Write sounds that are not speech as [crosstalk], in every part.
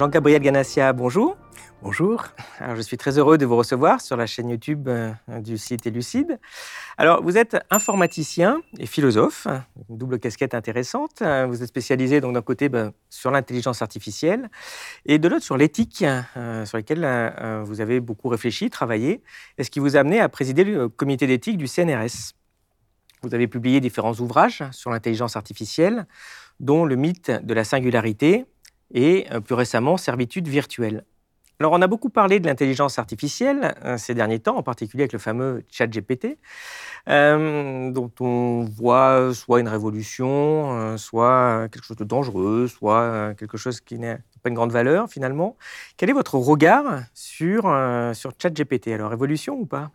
Jean-Gabriel Ganassia, bonjour. Bonjour. Alors, je suis très heureux de vous recevoir sur la chaîne YouTube euh, du site Élucide. Alors, vous êtes informaticien et philosophe, une double casquette intéressante. Vous êtes spécialisé donc d'un côté ben, sur l'intelligence artificielle et de l'autre sur l'éthique, euh, sur laquelle euh, vous avez beaucoup réfléchi, travaillé, et ce qui vous a amené à présider le comité d'éthique du CNRS. Vous avez publié différents ouvrages sur l'intelligence artificielle, dont Le mythe de la singularité et plus récemment Servitude virtuelle. Alors, on a beaucoup parlé de l'intelligence artificielle euh, ces derniers temps, en particulier avec le fameux ChatGPT, euh, dont on voit soit une révolution, euh, soit quelque chose de dangereux, soit quelque chose qui n'a pas une grande valeur finalement. Quel est votre regard sur, sur ChatGPT Alors, révolution ou pas?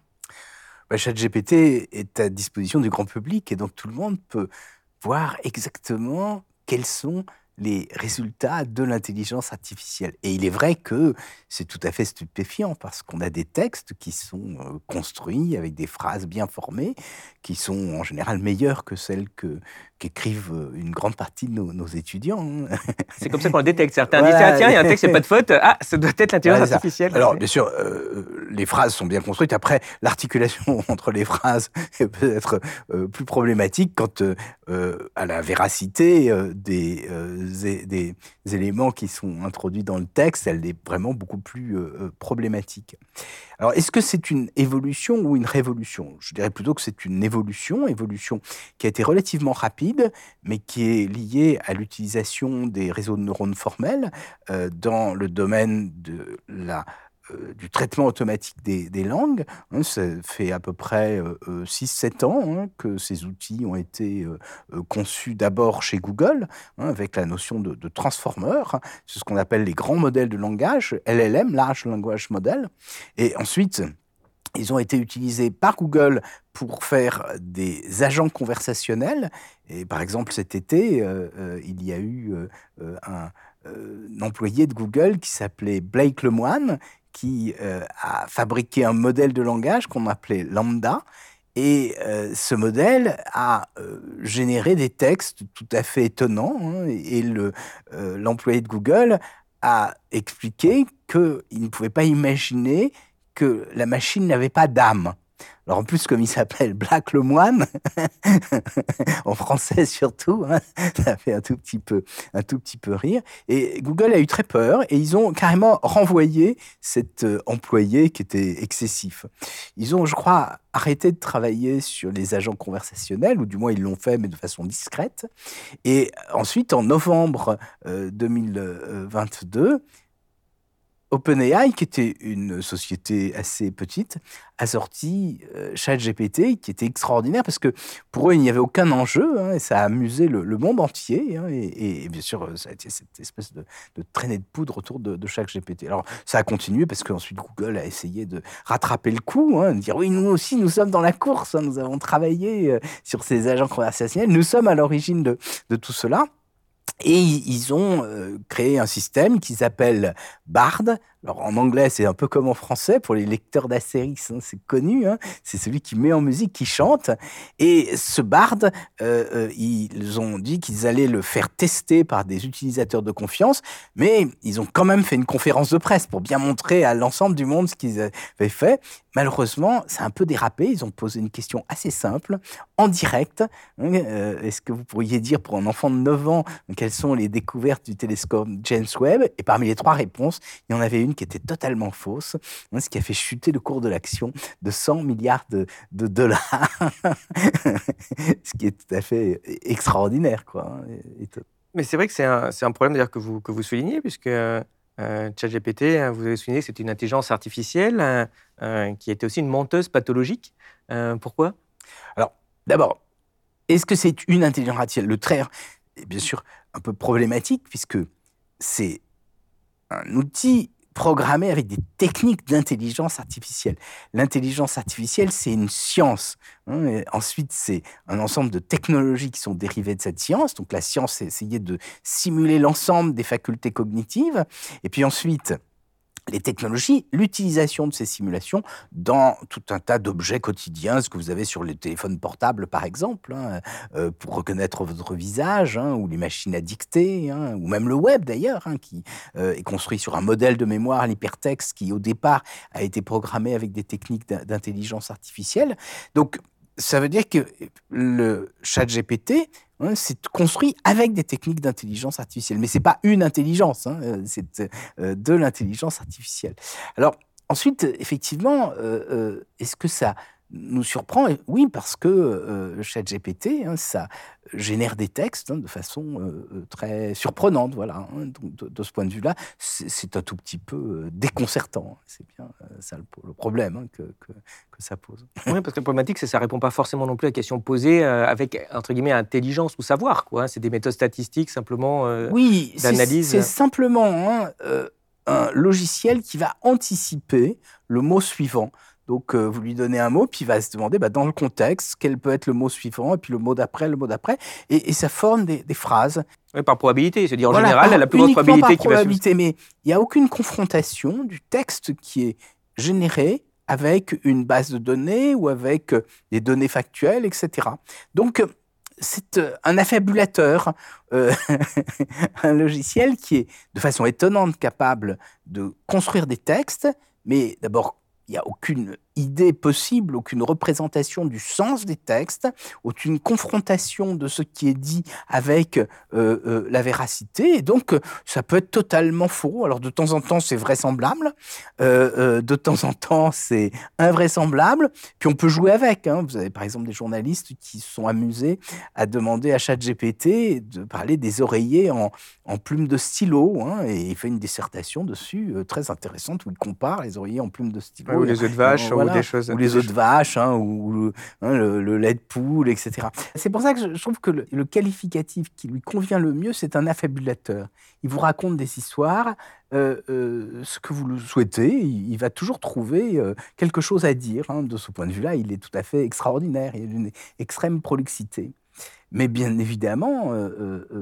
Bah, ChatGPT est à disposition du grand public et donc tout le monde peut voir exactement quels sont les résultats de l'intelligence artificielle. Et il est vrai que c'est tout à fait stupéfiant parce qu'on a des textes qui sont euh, construits avec des phrases bien formées, qui sont en général meilleures que celles que qu'écrivent euh, une grande partie de nos, étudiants. Hein. [laughs] C'est comme ça qu'on le détecte. Certains disent ah, tiens, il y a un texte, c'est pas de faute. Ah, ça doit être l'intelligence artificielle. Alors, bien sûr, euh, les phrases sont bien construites. Après, l'articulation [laughs] entre les phrases [laughs] peut être euh, plus problématique quant à la véracité des, des, éléments qui sont introduits dans le texte. Elle est vraiment beaucoup plus problématique. Alors, est-ce que c'est une évolution ou une révolution? Je dirais plutôt que c'est une évolution, évolution qui a été relativement rapide, mais qui est liée à l'utilisation des réseaux de neurones formels euh, dans le domaine de la euh, du traitement automatique des, langues. Hein, ça fait à peu près 6-7 euh, ans hein, que ces outils ont été conçus d'abord chez Google, hein, avec la notion de, de transformer. C'est ce qu'on appelle les grands modèles de langage, LLM, Large Language Model. Et ensuite, ils ont été utilisés par Google pour faire des agents conversationnels. Et par exemple, cet été, euh, euh, il y a eu euh, un, employé de Google qui s'appelait Blake Lemoine, qui a fabriqué un modèle de langage qu'on appelait Lambda. Et ce modèle a généré des textes tout à fait étonnants. Hein, et l'employé de Google a expliqué qu'il ne pouvait pas imaginer que la machine n'avait pas d'âme. Alors en plus, comme il s'appelle Black le moine, [laughs] en français surtout, hein, ça fait un tout petit peu, un tout petit peu rire. Et Google a eu très peur et ils ont carrément renvoyé cet euh, employé qui était excessif. Ils ont, je crois, arrêté de travailler sur les agents conversationnels, ou du moins ils l'ont fait, mais de façon discrète. Et ensuite, en novembre 2022, euh, OpenAI, qui était une société assez petite, a sorti euh, ChatGPT, qui était extraordinaire parce que pour eux, il n'y avait aucun enjeu hein, et ça a amusé le, monde entier. Hein, et, bien sûr, ça a été cette espèce de, traînée de poudre autour de, ChatGPT. Alors, ça a continué parce qu'ensuite, Google a essayé de rattraper le coup, hein, de dire oui, nous aussi, nous sommes dans la course, nous avons travaillé euh, sur ces agents conversationnels, nous sommes à l'origine de tout cela. Et ils ont euh, créé un système qu'ils appellent BARD. Alors en anglais, c'est un peu comme en français pour les lecteurs d'Astérix, hein, c'est connu. Hein. c'est celui qui met en musique, qui chante. Et ce BARD, euh, euh, ils ont dit qu'ils allaient le faire tester par des utilisateurs de confiance, mais ils ont quand même fait une conférence de presse pour bien montrer à l'ensemble du monde ce qu'ils avaient fait. Malheureusement, c'est un peu dérapé. Ils ont posé une question assez simple, en direct. Hein, est-ce que vous pourriez dire pour un enfant de 9 ans quelles sont les découvertes du télescope James Webb? Et parmi les trois réponses, il y en avait une qui était totalement fausse, hein, ce qui a fait chuter le cours de l'action de 100 milliards de, dollars, [laughs] ce qui est tout à fait extraordinaire. Quoi. Hein, Mais c'est vrai que c'est un, un, problème que vous, que vous soulignez, puisque euh, ChatGPT, hein, vous avez souligné que c'est une intelligence artificielle euh, qui était aussi une menteuse pathologique. Euh, pourquoi? Alors, d'abord, est-ce que c'est une intelligence artificielle? Le trait est bien sûr un peu problématique puisque c'est un outil programmé avec des techniques d'intelligence artificielle. L'intelligence artificielle, c'est une science. Hein, ensuite, c'est un ensemble de technologies qui sont dérivées de cette science. Donc la science, c'est essayer de simuler l'ensemble des facultés cognitives. Et puis ensuite, les technologies, l'utilisation de ces simulations dans tout un tas d'objets quotidiens, ce que vous avez sur les téléphones portables par exemple, hein, euh, pour reconnaître votre visage, hein, ou les machines à dicter, hein, ou même le web d'ailleurs, qui euh, est construit sur un modèle de mémoire, l'hypertexte, qui au départ a été programmé avec des techniques d'intelligence artificielle. Donc ça veut dire que le chat GPT Hein, c'est construit avec des techniques d'intelligence artificielle. Mais ce n'est pas une intelligence, hein, euh, c'est euh, de l'intelligence artificielle. Alors, ensuite, effectivement, euh, est-ce que ça nous surprend Oui, parce que le ChatGPT, hein, ça génère des textes de façon très surprenante. Voilà. Donc, de, ce point de vue-là, c'est un tout petit peu déconcertant. C'est bien ça le, problème que, que ça pose. Oui, parce que la problématique, c'est que ça ne répond pas forcément non plus à la question posée euh, avec, entre guillemets, intelligence ou savoir. Quoi. Hein. C'est des méthodes statistiques simplement euh, oui, d'analyse. C'est simplement hein, euh, un logiciel qui va anticiper le mot suivant. Donc, vous lui donnez un mot, puis il va se demander, bah, dans le contexte, quel peut être le mot suivant, et puis le mot d'après, le mot d'après, et, ça forme des, phrases. Oui, par probabilité. C'est-à-dire, en général, la plus grande probabilité qui probabilité, Mais il n'y a aucune confrontation du texte qui est généré avec une base de données ou avec euh, des données factuelles, etc. Donc, euh, c'est euh, un affabulateur, [laughs] un logiciel qui est de façon étonnante capable de construire des textes, mais d'abord, il n'y a aucune idée possible, aucune représentation du sens des textes, aucune confrontation de ce qui est dit avec euh, euh, la véracité. Et donc, ça peut être totalement faux. Alors, de temps en temps, c'est vraisemblable. Euh, de temps en temps, c'est invraisemblable. Puis, on peut jouer avec. Hein. Vous avez, par exemple, des journalistes qui se sont amusés à demander à ChatGPT de parler des oreillers en, en plumes de stylo. Hein, et il fait une dissertation dessus très intéressante où il compare les oreillers en plumes de stylo. ou les œufs de vache ou les autres vaches, hein, ou hein, le, lait de poule, etc. C'est pour ça que je, trouve que le, qualificatif qui lui convient le mieux, c'est un affabulateur. Il vous raconte des histoires, euh, euh, ce que vous le souhaitez, il, va toujours trouver euh, quelque chose à dire. Hein. De ce point de vue-là, il est tout à fait extraordinaire, il a une extrême prolixité. Mais bien évidemment,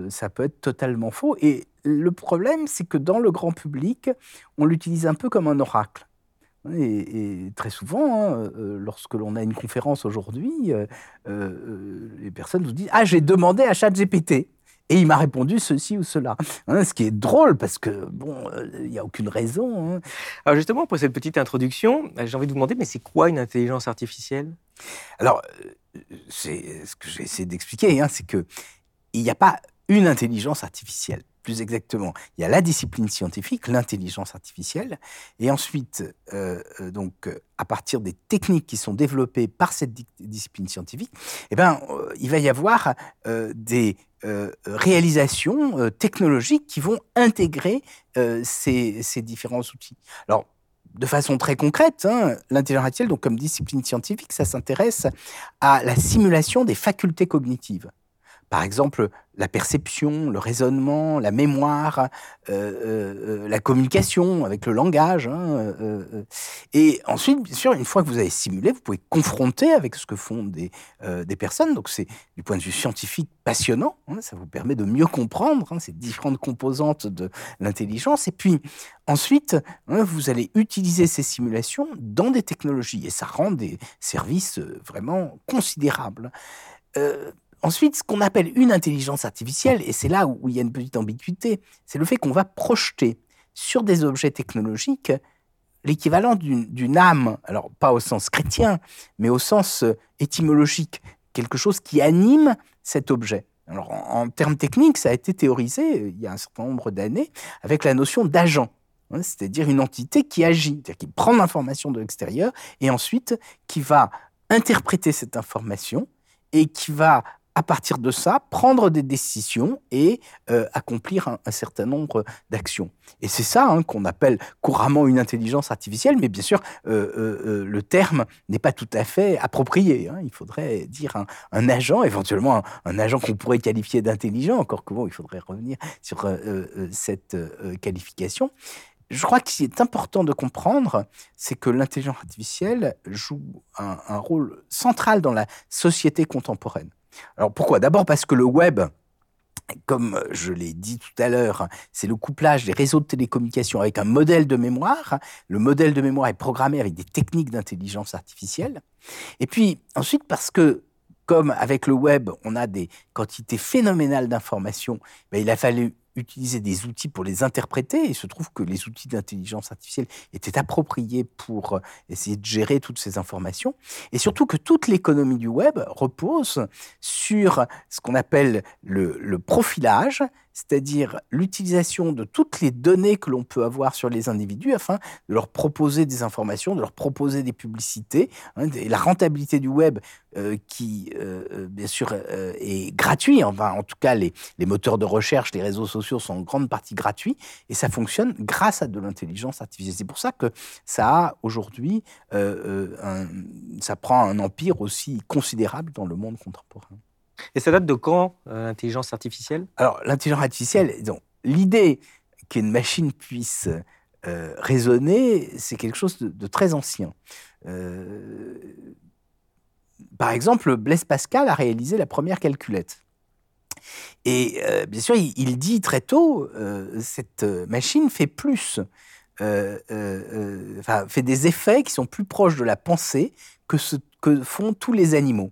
ça peut être totalement faux. Et le problème, c'est que dans le grand public, on l'utilise un peu comme un oracle. Et, très souvent, hein, euh, lorsque l'on a une conférence aujourd'hui, euh, euh, les personnes nous disent Ah, j'ai demandé à ChatGPT. Et il m'a répondu ceci ou cela. Hein, ce qui est drôle parce que, bon, il n'y a aucune raison. Hein. Alors, justement, pour cette petite introduction, j'ai envie de vous demander mais c'est quoi une intelligence artificielle? Alors, c'est ce que j'ai essayé d'expliquer, c'est qu'il n'y a pas une intelligence artificielle plus exactement, il y a la discipline scientifique, l'intelligence artificielle, et ensuite, euh, euh, donc, euh, à partir des techniques qui sont développées par cette discipline scientifique, eh ben, il va y avoir des réalisations technologiques qui vont intégrer ces, différents outils. Alors, de façon très concrète, hein, l'intelligence artificielle, donc comme discipline scientifique, ça s'intéresse à la simulation des facultés cognitives. Par exemple, la perception, le raisonnement, la mémoire, euh, euh, euh, la communication avec le langage. Hein, et ensuite, bien sûr, une fois que vous avez simulé, vous pouvez confronter avec ce que font des, des personnes. Donc c'est du point de vue scientifique passionnant. Hein, ça vous permet de mieux comprendre hein, ces différentes composantes de l'intelligence. Et puis ensuite, vous allez utiliser ces simulations dans des technologies. Et ça rend des services vraiment considérables. Ensuite, ce qu'on appelle une intelligence artificielle, et c'est là où il y a une petite ambiguïté, c'est le fait qu'on va projeter sur des objets technologiques l'équivalent d'une âme, alors pas au sens chrétien, mais au sens euh, étymologique, quelque chose qui anime cet objet. Alors en, termes techniques, ça a été théorisé euh, il y a un certain nombre d'années avec la notion d'agent, hein, c'est-à-dire une entité qui agit, c'est-à-dire qui prend l'information de l'extérieur et ensuite qui va interpréter cette information et qui va à partir de ça, prendre des décisions et euh, accomplir un, certain nombre d'actions. Et c'est ça hein, qu'on appelle couramment une intelligence artificielle, mais bien sûr, euh, euh, le terme n'est pas tout à fait approprié. Hein. Il faudrait dire un, agent, éventuellement un, agent qu'on pourrait qualifier d'intelligent, encore que bon, il faudrait revenir sur cette qualification. Je crois qu'il est important de comprendre, c'est que l'intelligence artificielle joue un rôle central dans la société contemporaine. Alors pourquoi? D'abord parce que le web comme je l'ai dit tout à l'heure, c'est le couplage des réseaux de télécommunications avec un modèle de mémoire. Le modèle de mémoire est programmé avec des techniques d'intelligence artificielle. Et puis ensuite, parce que comme avec le web, on a des quantités phénoménales d'informations, ben, il a fallu utiliser des outils pour les interpréter. Il se trouve que les outils d'intelligence artificielle étaient appropriés pour euh, essayer de gérer toutes ces informations. Et surtout que toute l'économie du web repose sur ce qu'on appelle le, le profilage, c'est-à-dire l'utilisation de toutes les données que l'on peut avoir sur les individus afin de leur proposer des informations, de leur proposer des publicités. Hein, et la rentabilité du web, euh, qui euh, euh, bien sûr est gratuit, enfin en tout cas les, les, moteurs de recherche, les réseaux sociaux sont en grande partie gratuits, et ça fonctionne grâce à de l'intelligence artificielle. C'est pour ça que ça a aujourd'hui, ça prend un empire aussi considérable dans le monde contemporain. Et ça date de quand, euh, l'intelligence artificielle? Alors, l'intelligence artificielle, l'idée qu'une machine puisse euh, raisonner, c'est quelque chose de, très ancien. Euh, par exemple, Blaise Pascal a réalisé la première calculette. Et bien sûr, il, dit très tôt, cette machine fait plus, enfin, fait des effets qui sont plus proches de la pensée que ce que font tous les animaux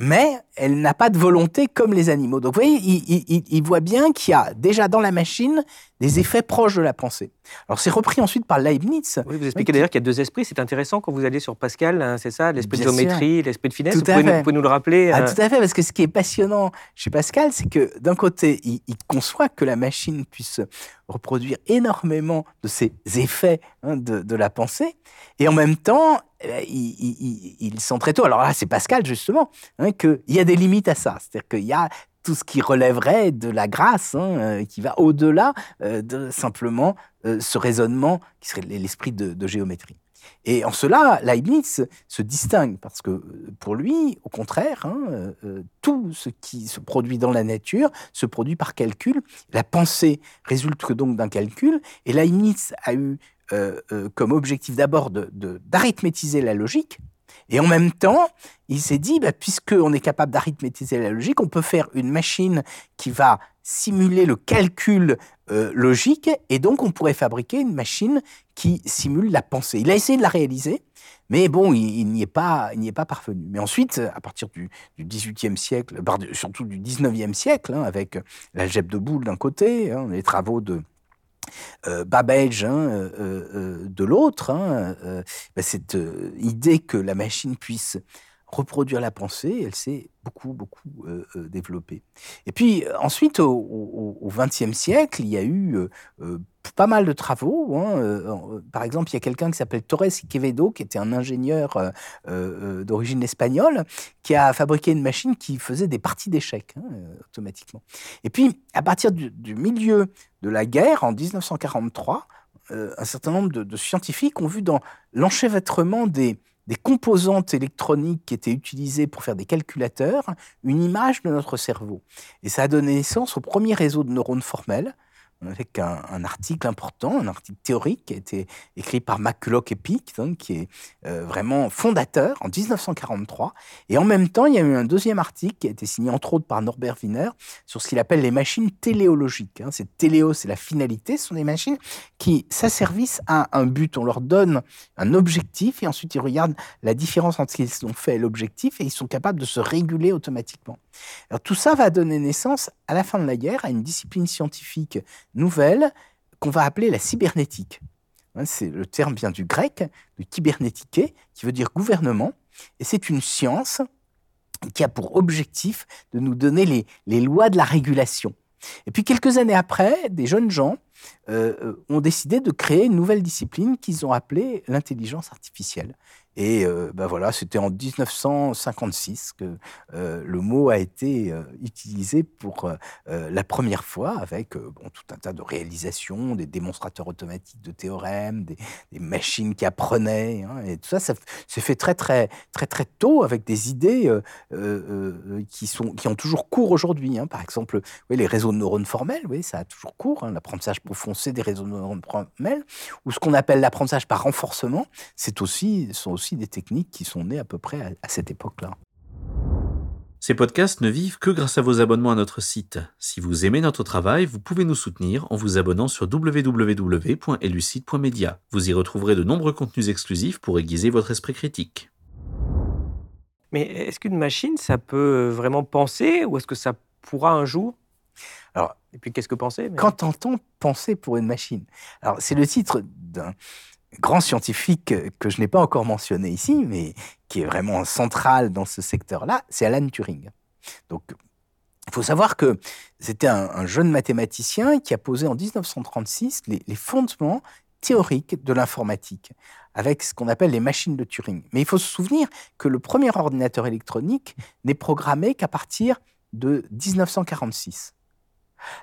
mais elle n'a pas de volonté comme les animaux. Donc vous voyez, il, voit bien qu'il y a déjà dans la machine des effets proches de la pensée. Alors c'est repris ensuite par Leibniz. Oui, vous expliquez d'ailleurs qu'il y a deux esprits. C'est intéressant quand vous allez sur Pascal, hein, c'est ça, l'esprit de géométrie, l'esprit de finesse. Tout vous, pouvez nous, le rappeler ah, euh Tout à fait, parce que ce qui est passionnant chez Pascal, c'est que d'un côté, il, conçoit que la machine puisse reproduire énormément de ces effets hein, de, la pensée, et en même temps, euh, il, sent très tôt, alors là c'est Pascal justement, hein, qu'il y a des limites à ça. C'est-à-dire qu'il y a tout ce qui relèverait de la grâce, hein, euh, qui va au-delà euh, de simplement ce raisonnement qui serait l'esprit de, géométrie. Et en cela, Leibniz se distingue parce que pour lui, au contraire, hein, tout ce qui se produit dans la nature se produit par calcul. La pensée résulte donc d'un calcul. Et Leibniz a eu euh, euh, comme objectif d'abord d'arithmétiser la logique. Et en même temps, il s'est dit, bah, puisqu'on est capable d'arithmétiser la logique, on peut faire une machine qui va simuler le calcul euh, logique, et donc on pourrait fabriquer une machine qui simule la pensée. Il a essayé de la réaliser, mais bon, il, n'y est, pas, est pas parvenu. Mais ensuite, à partir du, XVIIIe siècle, surtout du XIXe siècle, hein, avec l'algèbre de Boole d'un côté, hein, les travaux de, euh, Babbage hein, euh, euh, de l'autre, hein, bah, cette idée que la machine puisse reproduire la pensée, elle s'est beaucoup, beaucoup développée. Et puis ensuite, au XXe siècle, il y a eu pas mal de travaux. Hein, par exemple, il y a quelqu'un qui s'appelle Torres Quevedo, qui était un ingénieur d'origine espagnole, qui a fabriqué une machine qui faisait des parties d'échecs automatiquement. Et puis, à partir du, milieu de la guerre, en 1943, euh, un certain nombre de, scientifiques ont vu dans l'enchevêtrement des, des composantes électroniques qui étaient utilisées pour faire des calculateurs une image de notre cerveau. Et ça a donné naissance au premier réseau de neurones formels, avec un, article important, un article théorique qui a été écrit par McCulloch et Pick, qui est euh, vraiment fondateur en 1943. Et en même temps, il y a eu un deuxième article qui a été signé entre autres par Norbert Wiener sur ce qu'il appelle les machines téléologiques. Hein. C'est téléo, c'est la finalité. Ce sont des machines qui s'asservissent à un but. On leur donne un objectif et ensuite ils regardent la différence entre ce qu'ils ont fait et l'objectif et ils sont capables de se réguler automatiquement. Alors tout ça va donner naissance à la fin de la guerre à une discipline scientifique nouvelle qu'on va appeler la cybernétique. Hein, c'est le terme vient du grec, de kybernétique, qui veut dire gouvernement, et c'est une science qui a pour objectif de nous donner les, les lois de la régulation. Et puis quelques années après, des jeunes gens euh, euh, ont décidé de créer une nouvelle discipline qu'ils ont appelée l'intelligence artificielle. Et ben voilà, c'était en 1956 que euh, le mot a été euh, utilisé pour la première fois avec tout un tas de réalisations, des démonstrateurs automatiques de théorèmes, des, machines qui apprenaient. Hein, et tout ça, ça s'est fait très, très, très, très tôt avec des idées qui, sont, qui ont toujours cours aujourd'hui. Hein. Par exemple, les réseaux de neurones formels, oui, ça a toujours cours. Hein. L'apprentissage profond, c'est des réseaux de neurones formels. Ou ce qu'on appelle l'apprentissage par renforcement, c'est aussi, sont aussi des techniques qui sont nées à peu près à, cette époque-là. Ces podcasts ne vivent que grâce à vos abonnements à notre site. Si vous aimez notre travail, vous pouvez nous soutenir en vous abonnant sur www.elucide.media. Vous y retrouverez de nombreux contenus exclusifs pour aiguiser votre esprit critique. Mais est-ce qu'une machine, ça peut vraiment penser ou est-ce que ça pourra un jour? Alors, Et puis qu'est-ce que penser? Mais- Quand on penser pour une machine? Alors, c'est le titre d'un grand scientifique que je n'ai pas encore mentionné ici, mais qui est vraiment central dans ce secteur-là, c'est Alan Turing. Donc, il faut savoir que c'était un, un jeune mathématicien qui a posé en 1936 les, les fondements théoriques de l'informatique, avec ce qu'on appelle les machines de Turing. Mais il faut se souvenir que le premier ordinateur électronique n'est programmé qu'à partir de 1946.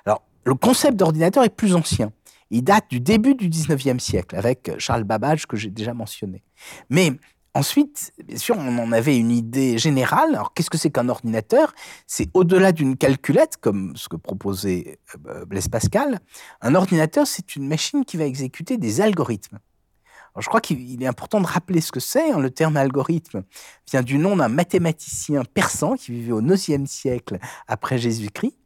Alors, le concept d'ordinateur est plus ancien. Il date du début du 19e siècle, avec Charles Babbage, que j'ai déjà mentionné. Mais ensuite, bien sûr, on en avait une idée générale. Alors, qu'est-ce que c'est qu'un ordinateur? C'est au-delà d'une calculette, comme ce que proposait euh, Blaise Pascal. Un ordinateur, c'est une machine qui va exécuter des algorithmes. Alors, je crois qu'il est important de rappeler ce que c'est. hein. Le terme algorithme vient du nom d'un mathématicien persan qui vivait au 9e siècle après Jésus-Christ.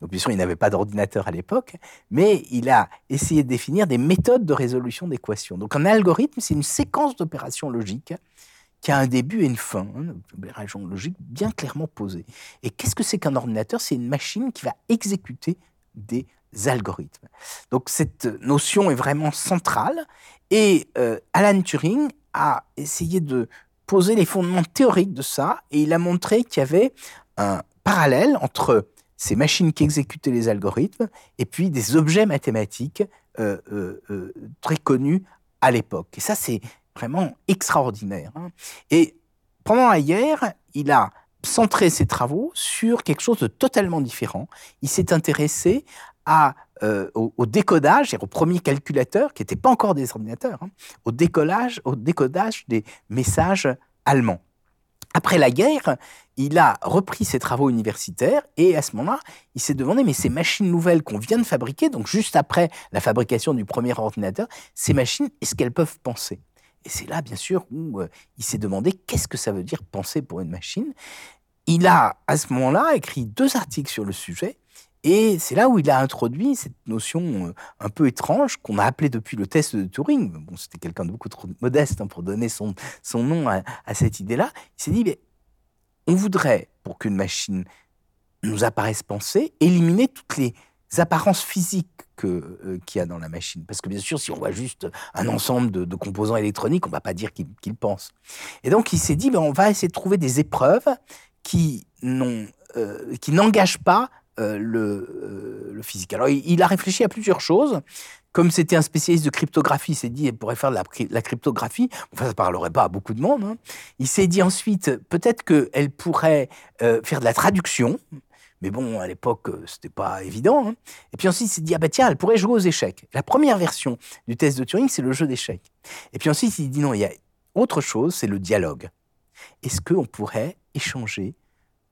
Donc, bien sûr, il n'avait pas d'ordinateur à l'époque, mais il a essayé de définir des méthodes de résolution d'équations. Donc, un algorithme, c'est une séquence d'opérations logiques qui a un début et une fin, hein, une opération logique bien clairement posée. Et qu'est-ce que c'est qu'un ordinateur? C'est une machine qui va exécuter des algorithmes. Donc, cette notion est vraiment centrale. Et euh, Alan Turing a essayé de poser les fondements théoriques de ça, et il a montré qu'il y avait un parallèle entre ces machines qui exécutaient les algorithmes et puis des objets mathématiques euh, euh, euh, très connus à l'époque. Et ça, c'est vraiment extraordinaire. hein. Et pendant la guerre, il a centré ses travaux sur quelque chose de totalement différent. Il s'est intéressé au, décodage, et au premier calculateur, qui n'étaient pas encore des ordinateurs, hein, au, décollage, au décodage des messages allemands. Après la guerre, il a repris ses travaux universitaires et à ce moment-là, il s'est demandé, mais ces machines nouvelles qu'on vient de fabriquer, donc juste après la fabrication du premier ordinateur, ces machines, est-ce qu'elles peuvent penser? Et c'est là, bien sûr, où euh, il s'est demandé qu'est-ce que ça veut dire penser pour une machine? Il a, à ce moment-là, écrit deux articles sur le sujet. Et c'est là où il a introduit cette notion euh, un peu étrange qu'on a appelée depuis le test de Turing. Bon, c'était quelqu'un de beaucoup trop modeste hein, pour donner son, son nom à, cette idée-là. Il s'est dit, on voudrait, pour qu'une machine nous apparaisse penser, éliminer toutes les apparences physiques que, euh, qu'il y a dans la machine. Parce que bien sûr, si on voit juste un ensemble de, composants électroniques, on ne va pas dire qu'il pense. Et donc, il s'est dit, ben, on va essayer de trouver des épreuves qui euh, n'engagent pas euh, le, euh, le physique. Alors, il, a réfléchi à plusieurs choses. Comme c'était un spécialiste de cryptographie, il s'est dit, il pourrait faire de la, cry- la cryptographie. Enfin, ça ne parlerait pas à beaucoup de monde. hein. Il s'est dit ensuite, peut-être qu'elle pourrait euh, faire de la traduction. Mais bon, à l'époque, c'était pas évident. hein. Et puis ensuite, il s'est dit, ah bah tiens, elle pourrait jouer aux échecs. La première version du test de Turing, c'est le jeu d'échecs. Et puis ensuite, il dit, non, il y a autre chose, c'est le dialogue. Est-ce qu'on pourrait échanger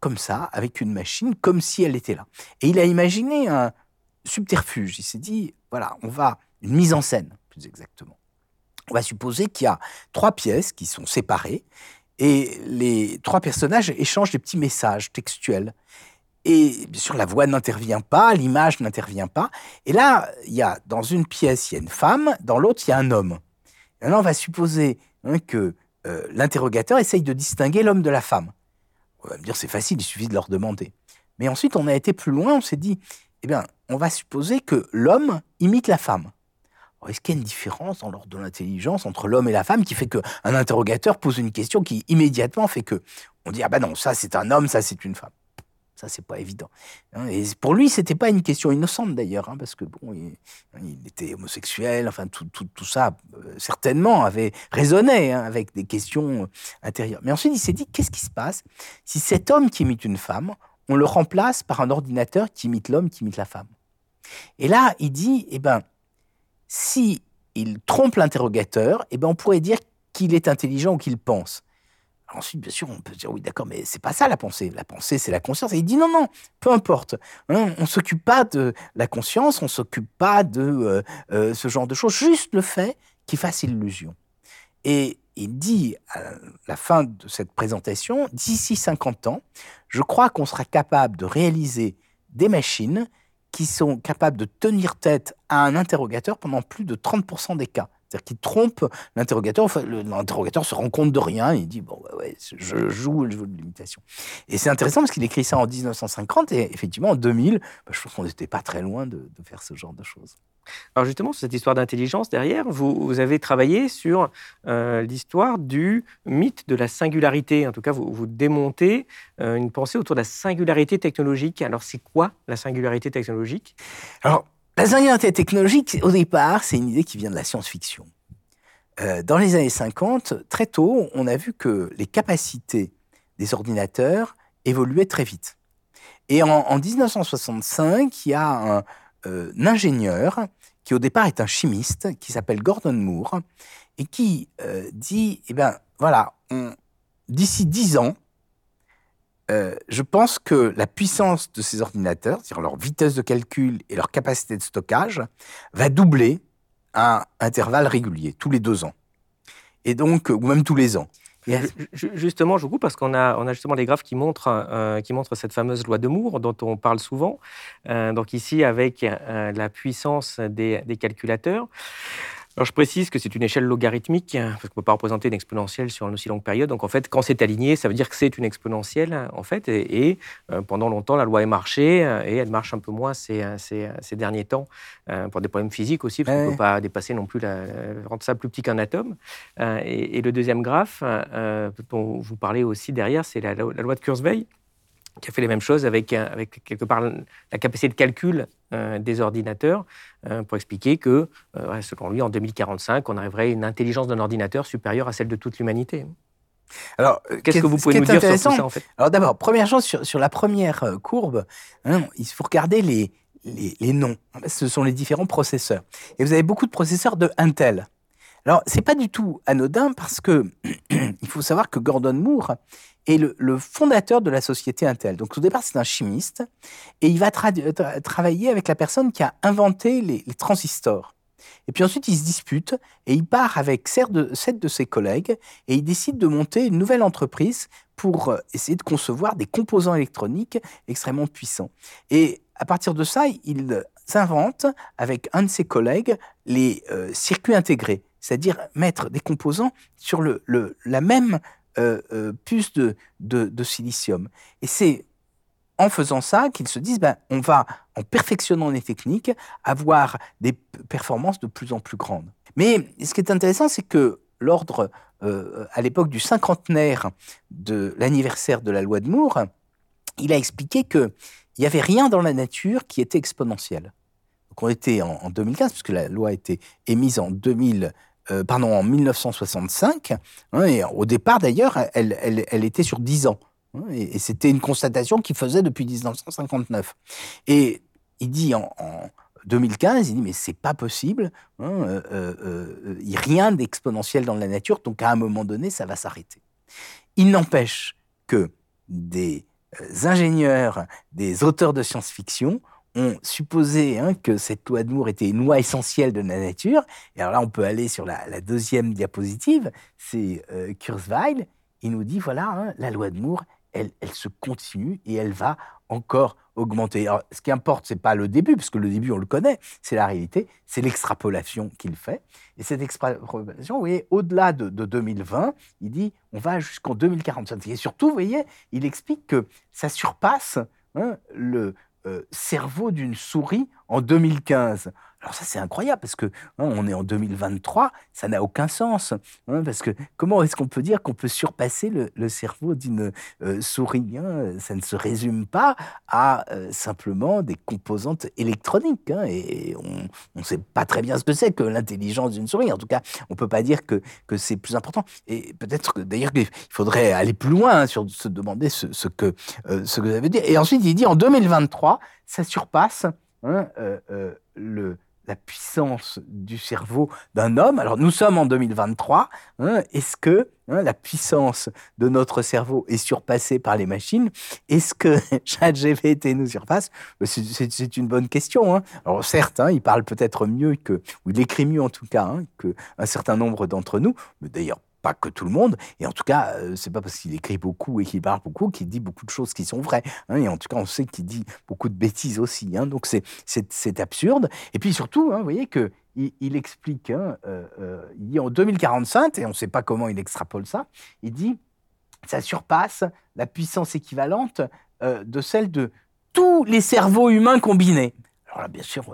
comme ça avec une machine, comme si elle était là Et il a imaginé un subterfuge. Il s'est dit, voilà, on va, une mise en scène, plus exactement. On va supposer qu'il y a trois pièces qui sont séparées et les trois personnages échangent des petits messages textuels. Et bien sûr, la voix n'intervient pas, l'image n'intervient pas. Et là, il y a dans une pièce, il y a une femme, dans l'autre, il y a un homme. Là, on va supposer hein, que euh, l'interrogateur essaye de distinguer l'homme de la femme. On va me dire, c'est facile, il suffit de leur demander. Mais ensuite, on a été plus loin, on s'est dit, eh bien, on va supposer que l'homme imite la femme. Est-ce qu'il y a une différence dans l'ordre de l'intelligence entre l'homme et la femme qui fait qu'un interrogateur pose une question qui immédiatement fait que on dit ah ben non ça c'est un homme ça c'est une femme ça c'est pas évident. Hein, et pour lui c'était pas une question innocente d'ailleurs hein, parce que bon il, il était homosexuel enfin tout, tout, tout ça euh, certainement avait résonné hein, avec des questions euh, intérieures. Mais ensuite il s'est dit qu'est-ce qui se passe si cet homme qui imite une femme on le remplace par un ordinateur qui imite l'homme qui imite la femme? Et là il dit eh ben si il trompe l'interrogateur, eh ben on pourrait dire qu'il est intelligent ou qu'il pense. Ensuite, bien sûr, on peut dire oui, d'accord, mais c'est pas ça la pensée. La pensée, c'est la conscience. Et il dit non, non, peu importe. Hein, on s'occupe pas de la conscience, on s'occupe pas de euh, euh, ce genre de choses. Juste le fait qu'il fasse illusion. Et il dit à la fin de cette présentation, d'ici 50 ans, je crois qu'on sera capable de réaliser des machines qui sont capables de tenir tête à un interrogateur pendant plus de 30% des cas. C'est-à-dire qu'il trompe l'interrogateur. Enfin, l'interrogateur se rend compte de rien. il dit Bon, ouais, je joue le jeu de l'imitation. Et c'est intéressant parce qu'il écrit ça en 1950. Et effectivement, en 2000, bah, je pense qu'on n'était pas très loin de, de, faire ce genre de choses. Alors, justement, cette histoire d'intelligence derrière, vous, vous, avez travaillé sur euh, l'histoire du mythe de la singularité. En tout cas, vous, vous démontez euh, une pensée autour de la singularité technologique. Alors, c'est quoi la singularité technologique? Alors, la singularité technologique, au départ, c'est une idée qui vient de la science-fiction. Euh, dans les années 50, très tôt, on a vu que les capacités des ordinateurs évoluaient très vite. Et en, 1965, il y a un, euh, ingénieur qui au départ est un chimiste, qui s'appelle Gordon Moore, et qui euh, dit, eh bien voilà, d'ici 10 ans, euh, je pense que la puissance de ces ordinateurs, c'est-à-dire leur vitesse de calcul et leur capacité de stockage, va doubler à intervalles réguliers, tous les deux ans. Et donc, ou même tous les ans. Justement, je vous coupe parce qu'on a, justement les graphes qui montrent, euh, qui montrent cette fameuse loi de Moore dont on parle souvent. Euh, donc ici, avec la puissance des calculateurs. Alors, je précise que c'est une échelle logarithmique, hein, parce qu'on ne peut pas représenter une exponentielle sur une aussi longue période. Donc, en fait, quand c'est aligné, ça veut dire que c'est une exponentielle, en fait. Et, euh, pendant longtemps, la loi est marchée, euh, et elle marche un peu moins ces, euh, ces, derniers temps, pour des problèmes physiques aussi, parce qu'on ne peut pas dépasser non plus, la, rendre ça plus petit qu'un atome. Et, le deuxième graphe, dont vous parlez aussi derrière, c'est la, la, loi de Kurzweil qui a fait les mêmes choses avec, avec quelque part la capacité de calcul euh, des ordinateurs euh, pour expliquer que, euh, selon lui, en 2045, on arriverait à une intelligence d'un ordinateur supérieure à celle de toute l'humanité. Alors, qu'est-ce que vous pouvez nous dire sur tout ça en fait? Alors d'abord, première chose sur, sur la première courbe, hein, il faut regarder les, les, les, noms. Ce sont les différents processeurs. Et vous avez beaucoup de processeurs de Intel. Alors, c'est pas du tout anodin parce que [clears throat] il faut savoir que Gordon Moore est le, fondateur de la société Intel. Donc au départ, c'est un chimiste et il va travailler avec la personne qui a inventé les, transistors. Et puis ensuite, il se dispute et il part avec sept de, ses collègues et il décide de monter une nouvelle entreprise pour euh, essayer de concevoir des composants électroniques extrêmement puissants. Et à partir de ça, il s'invente avec un de ses collègues les euh, circuits intégrés, c'est-à-dire mettre des composants sur la même euh, euh, plus de, de, silicium. Et c'est en faisant ça qu'ils se disent, ben, on va, en perfectionnant les techniques, avoir des performances de plus en plus grandes. Mais ce qui est intéressant, c'est que l'ordre, euh, à l'époque du cinquantenaire de l'anniversaire de la loi de Moore, il a expliqué qu'il n'y avait rien dans la nature qui était exponentiel. Donc on était en, en 2015, puisque la loi a été émise en 2000, euh, pardon, en 1965. Hein, et au départ, d'ailleurs, elle, était sur 10 ans. Hein, et, c'était une constatation qu'il faisait depuis 1959. Et il dit en, 2015, il dit mais c'est pas possible, hein, euh, euh, il n'y a rien d'exponentiel dans la nature, donc à un moment donné, ça va s'arrêter. Il n'empêche que des ingénieurs, des auteurs de science-fiction on supposait hein, que cette loi de Moore était une loi essentielle de la nature. Et alors là, on peut aller sur la, deuxième diapositive, c'est euh, Kurzweil. Il nous dit, voilà, hein, la loi de Moore, elle, se continue et elle va encore augmenter. Alors, ce qui importe, c'est pas le début, parce que le début, on le connaît, c'est la réalité, c'est l'extrapolation qu'il fait. Et cette extrapolation, vous voyez, au-delà de, 2020, il dit, on va jusqu'en 2045. Et surtout, vous voyez, il explique que ça surpasse hein, le, cerveau d'une souris en 2015. Alors ça c'est incroyable parce que hein, on est en 2023, ça n'a aucun sens. Hein, parce que comment est-ce qu'on peut dire qu'on peut surpasser le, cerveau d'une euh, souris hein? Ça ne se résume pas à euh, simplement des composantes électroniques. et on ne sait pas très bien ce que c'est que l'intelligence d'une souris. En tout cas, on peut pas dire que, c'est plus important. Et peut-être que d'ailleurs il faudrait aller plus loin sur se demander ce, que ce que ça veut dire. Et ensuite il dit en 2023, ça surpasse le la puissance du cerveau d'un homme. Alors nous sommes en 2023. Hein, est-ce que hein, la puissance de notre cerveau est surpassée par les machines? Est-ce que [laughs] ChatGPT nous surpasse? C'est une bonne question. Hein. Alors certes, il parle peut-être mieux que, ou il écrit mieux en tout cas, qu'un certain nombre d'entre nous. Mais d'ailleurs, pas que tout le monde, et en tout cas, euh, c'est pas parce qu'il écrit beaucoup et qu'il parle beaucoup qu'il dit beaucoup de choses qui sont vraies. hein, et en tout cas, on sait qu'il dit beaucoup de bêtises aussi. hein, donc c'est- absurde. Et puis surtout, hein, vous voyez que il, explique, euh, euh, il dit en 2045, et on ne sait pas comment il extrapole ça, il dit ça surpasse la puissance équivalente de celle de tous les cerveaux humains combinés. Alors là, bien sûr,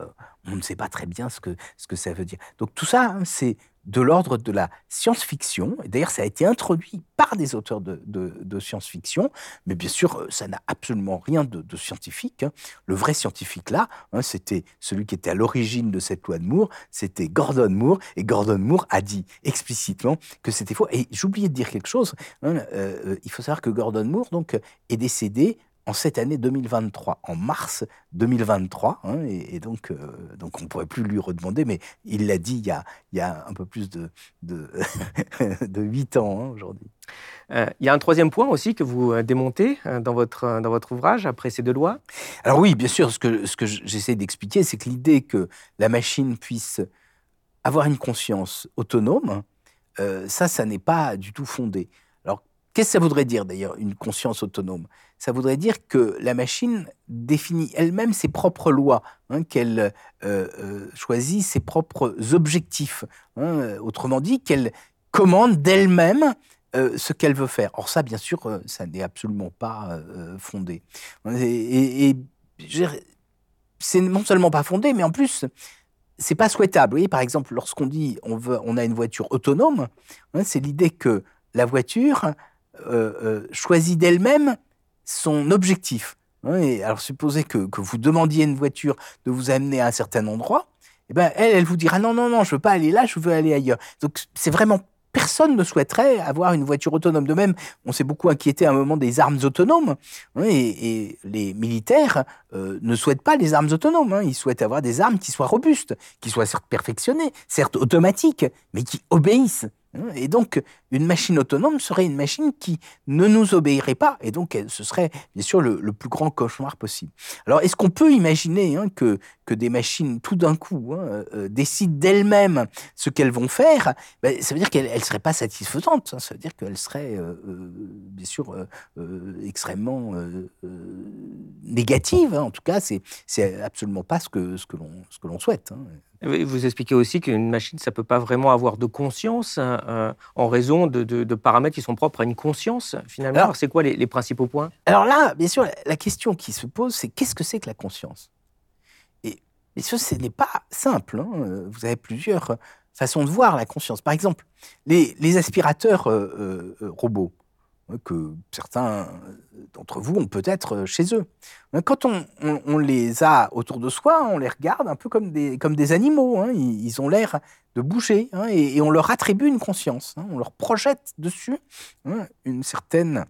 on ne sait pas très bien ce que, ce que ça veut dire. Donc tout ça, c'est de l'ordre de la science-fiction. D'ailleurs, ça a été introduit par des auteurs de, science-fiction. Mais bien sûr, euh, ça n'a absolument rien de, de scientifique. hein. Le vrai scientifique là, hein, c'était celui qui était à l'origine de cette loi de Moore, c'était Gordon Moore. Et Gordon Moore a dit explicitement que c'était faux. Et j'oubliais de dire quelque chose. hein, euh, euh, il faut savoir que Gordon Moore donc, est décédé en cette année 2023, en mars 2023, hein, et, et donc, euh, donc on ne pourrait plus lui redemander, mais il l'a dit il y a, il y a un peu plus de, de, [laughs] de 8 ans hein, aujourd'hui. Euh, il y a un troisième point aussi que vous euh, démontez dans votre, dans votre ouvrage, après ces deux lois. Alors oui, bien sûr, ce que, ce que j'essaie d'expliquer, c'est que l'idée que la machine puisse avoir une conscience autonome, euh, ça, ça n'est pas du tout fondé. Qu'est-ce que ça voudrait dire d'ailleurs, une conscience autonome? Ça voudrait dire que la machine définit elle-même ses propres lois, hein, qu'elle euh, euh, choisit ses propres objectifs. hein, autrement dit, qu'elle commande d'elle-même euh, ce qu'elle veut faire. Or ça, bien sûr, euh, ça n'est absolument pas euh, fondé. Et, c'est non seulement pas fondé, mais en plus, c'est pas souhaitable. Vous voyez, par exemple, lorsqu'on dit on a une voiture autonome, hein, c'est l'idée que la voiture euh, euh, choisit d'elle-même son objectif. et alors, supposez que, que vous demandiez une voiture de vous amener à un certain endroit, eh ben, elle, elle vous dira non, non, non, je veux pas aller là, je veux aller ailleurs. Donc, c'est vraiment personne ne souhaiterait avoir une voiture autonome. De même, on s'est beaucoup inquiété à un moment des armes autonomes. Et, et les militaires euh, ne souhaitent pas les armes autonomes. hein. Ils souhaitent avoir des armes qui soient robustes, qui soient certes perfectionnées, certes automatiques, mais qui obéissent. Et donc, une machine autonome serait une machine qui ne nous obéirait pas. Et donc, ce serait bien sûr le, plus grand cauchemar possible. Alors, est-ce qu'on peut imaginer hein, que, que des machines, tout d'un coup, hein, euh, décident d'elles-mêmes ce qu'elles vont faire ben, Ça veut dire qu'elles ne seraient pas satisfaisantes. hein. Ça veut dire qu'elles seraient, euh, euh, bien sûr, extrêmement négatives. En tout cas, c'est absolument pas ce que, ce que l'on souhaite. Vous expliquez aussi qu'une machine, ça ne peut pas vraiment avoir de conscience euh, en raison de, de- de paramètres qui sont propres à une conscience, finalement. Alors- Alors, c'est quoi les, les principaux points? Alors là, bien sûr, la- question qui se pose, c'est qu'est-ce que c'est que la conscience? Et bien sûr, ce n'est pas simple. hein. Vous avez plusieurs euh, façons de voir la conscience. Par exemple, les, les aspirateurs euh, robots, que certains euh, d'entre vous ont peut-être euh, chez eux. Hein, Quand on, les a autour de soi, on les regarde un peu comme des, comme des animaux. hein. Ils, ont l'air de bouger hein, et, on leur attribue une conscience. hein. On leur projette dessus une certaine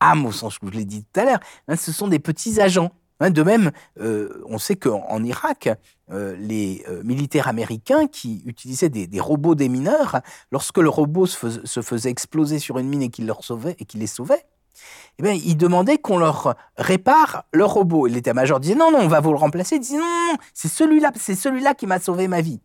âme, au sens que je l'ai dit tout à l'heure. Ce sont des petits agents. Hein. De même, euh, on sait qu'en en Irak, euh, les euh, militaires américains qui utilisaient des, des robots démineurs, lorsque le robot se, fais- se faisait exploser sur une mine et qu'il les sauvait, eh bien, ils demandaient qu'on leur répare leur robot. Et l'état-major disait non, non, on va vous le remplacer. Il disait non, non, c'est celui-là, c'est celui-là qui m'a sauvé ma vie.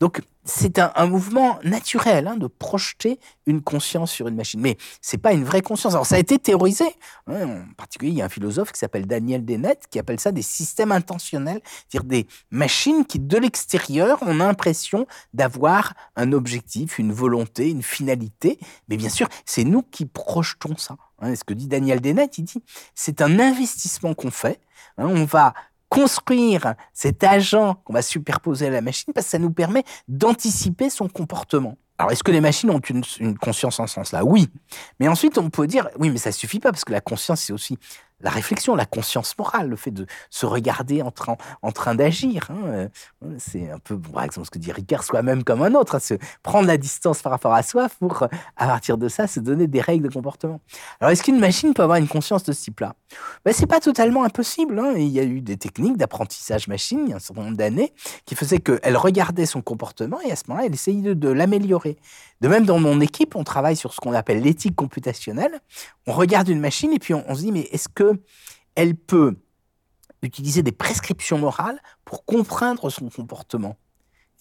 Donc, c'est un, un mouvement naturel hein, de projeter une conscience sur une machine. Mais c'est pas une vraie conscience. Alors, ça a été théorisé. hein. En particulier, il y a un philosophe qui s'appelle Daniel Dennett qui appelle ça des systèmes intentionnels, c'est-à-dire des machines qui, de l'extérieur, ont l'impression d'avoir un objectif, une volonté, une finalité. Mais bien sûr, c'est nous qui projetons ça. Hein. Ce que dit Daniel Dennett, il dit, c'est un investissement qu'on fait. hein. On va construire cet agent qu'on va superposer à la machine parce que ça nous permet d'anticiper son comportement. Alors, est-ce que les machines ont une, une conscience en ce sens-là? Oui. Mais ensuite, on peut dire, oui, mais ça suffit pas parce que la conscience, c'est aussi la réflexion, la conscience morale, le fait de se regarder en train, d'agir. hein. Euh, C'est un peu, par exemple, ce que dit Ricard, soi-même comme un autre, hein, se prendre la distance par rapport à soi pour, euh, à partir de ça, se donner des règles de comportement. Alors, est-ce qu'une machine peut avoir une conscience de ce type-là? Ben, C'est pas totalement impossible. hein. Il y a eu des techniques d'apprentissage machine, il y a un certain nombre d'années, qui faisaient qu'elle regardait son comportement et à ce moment-là, elle essayait de l'améliorer. De même, dans mon équipe, on travaille sur ce qu'on appelle l'éthique computationnelle. On regarde une machine et puis on, se dit, mais est-ce que elle peut utiliser des prescriptions morales pour comprendre son comportement?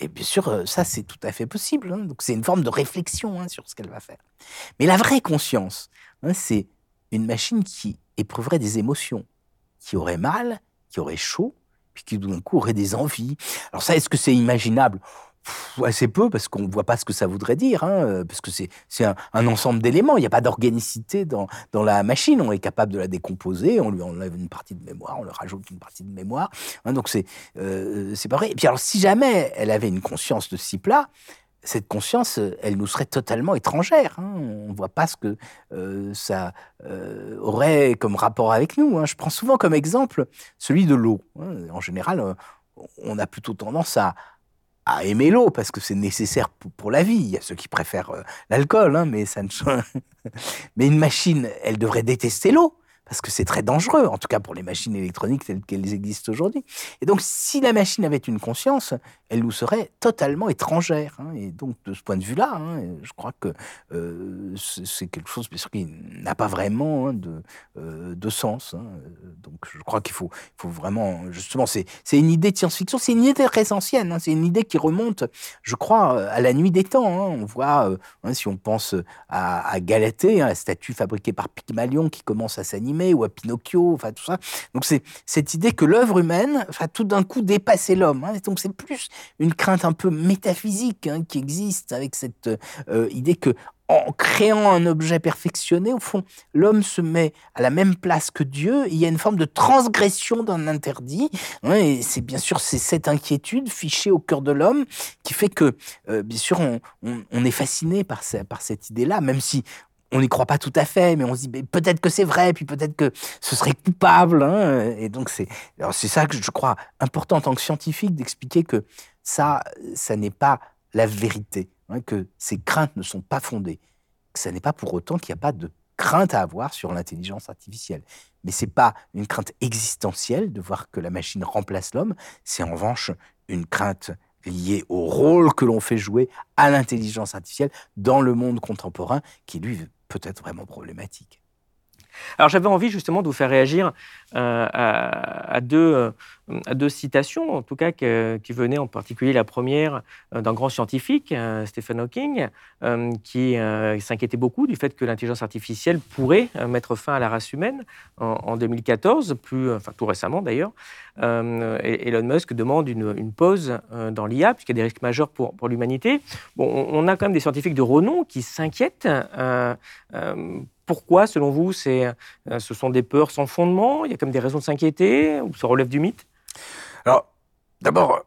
Et bien sûr, euh, ça, c'est tout à fait possible. hein. Donc, c'est une forme de réflexion hein, sur ce qu'elle va faire. Mais la vraie conscience, hein, c'est une machine qui éprouverait des émotions, qui aurait mal, qui aurait chaud, puis qui, d'un coup, aurait des envies. Alors, ça, est-ce que c'est imaginable? Assez peu, parce qu'on ne voit pas ce que ça voudrait dire, hein, euh, parce que c'est un, un ensemble d'éléments. Il n'y a pas d'organicité dans, dans la machine. On est capable de la décomposer, on lui enlève une partie de mémoire, on lui rajoute une partie de mémoire. hein, donc, c'est euh, c'est pas vrai. Et puis, alors, si jamais elle avait une conscience de ce type-là, cette conscience, euh, elle nous serait totalement étrangère. hein. On ne voit pas ce que euh, ça euh, aurait comme rapport avec nous. Je prends souvent comme exemple celui de l'eau. En général, euh, on a plutôt tendance à, à aimer l'eau parce que c'est nécessaire pour, la vie. Il y a ceux qui préfèrent euh, l'alcool, hein, mais ça ne. [laughs] mais une machine, elle devrait détester l'eau parce que c'est très dangereux, en tout cas pour les machines électroniques telles qu'elles existent aujourd'hui. Et donc, si la machine avait une conscience, elle nous serait totalement étrangère. hein. Et donc, de ce point de vue-là, hein, je crois que euh, c'est quelque chose, qui n'a pas vraiment hein, de, euh, de sens. Donc, je crois qu'il faut, vraiment, justement, c'est une idée de science-fiction, c'est une idée très ancienne, c'est une idée qui remonte, je crois, à la nuit des temps. On voit, euh, si on pense à, à Galatée, la statue fabriquée par Pygmalion qui commence à s'animer, ou à Pinocchio, enfin tout ça. Donc c'est cette idée que l'œuvre humaine, enfin tout d'un coup dépassait l'homme. hein. Donc c'est plus une crainte un peu métaphysique hein, qui existe avec cette euh, idée que en créant un objet perfectionné, au fond, l'homme se met à la même place que Dieu. Il y a une forme de transgression d'un interdit. hein, et c'est bien sûr c'est cette inquiétude fichée au cœur de l'homme qui fait que, euh, bien sûr, on, est fasciné par, par cette idée-là, même si on n'y croit pas tout à fait, mais on se dit peut-être que c'est vrai, puis peut-être que ce serait coupable. hein. Et donc c'est ça que je crois important en tant que scientifique d'expliquer que ça, ça n'est pas la vérité, hein, que ces craintes ne sont pas fondées, ça n'est pas pour autant qu'il n'y a pas de crainte à avoir sur l'intelligence artificielle. Mais c'est pas une crainte existentielle de voir que la machine remplace l'homme, c'est en revanche une crainte liée au rôle que l'on fait jouer à l'intelligence artificielle dans le monde contemporain, qui lui peut être vraiment problématique. Alors j'avais envie justement de vous faire réagir euh, à, à deux, euh, à deux citations, en tout cas qui venaient en particulier la première euh, d'un grand scientifique, Stephen Hawking, qui s'inquiétait beaucoup du fait que l'intelligence artificielle pourrait mettre fin à la race humaine en, en 2014, plus, enfin tout récemment d'ailleurs. Elon Musk demande une, pause dans l'IA puisqu'il y a des risques majeurs pour, l'humanité. Bon, on, on a quand même des scientifiques de renom qui s'inquiètent. Pourquoi, selon vous, c'est, euh, ce sont des peurs sans fondement Il y a comme des raisons de s'inquiéter Ou ça relève du mythe? Alors, d'abord,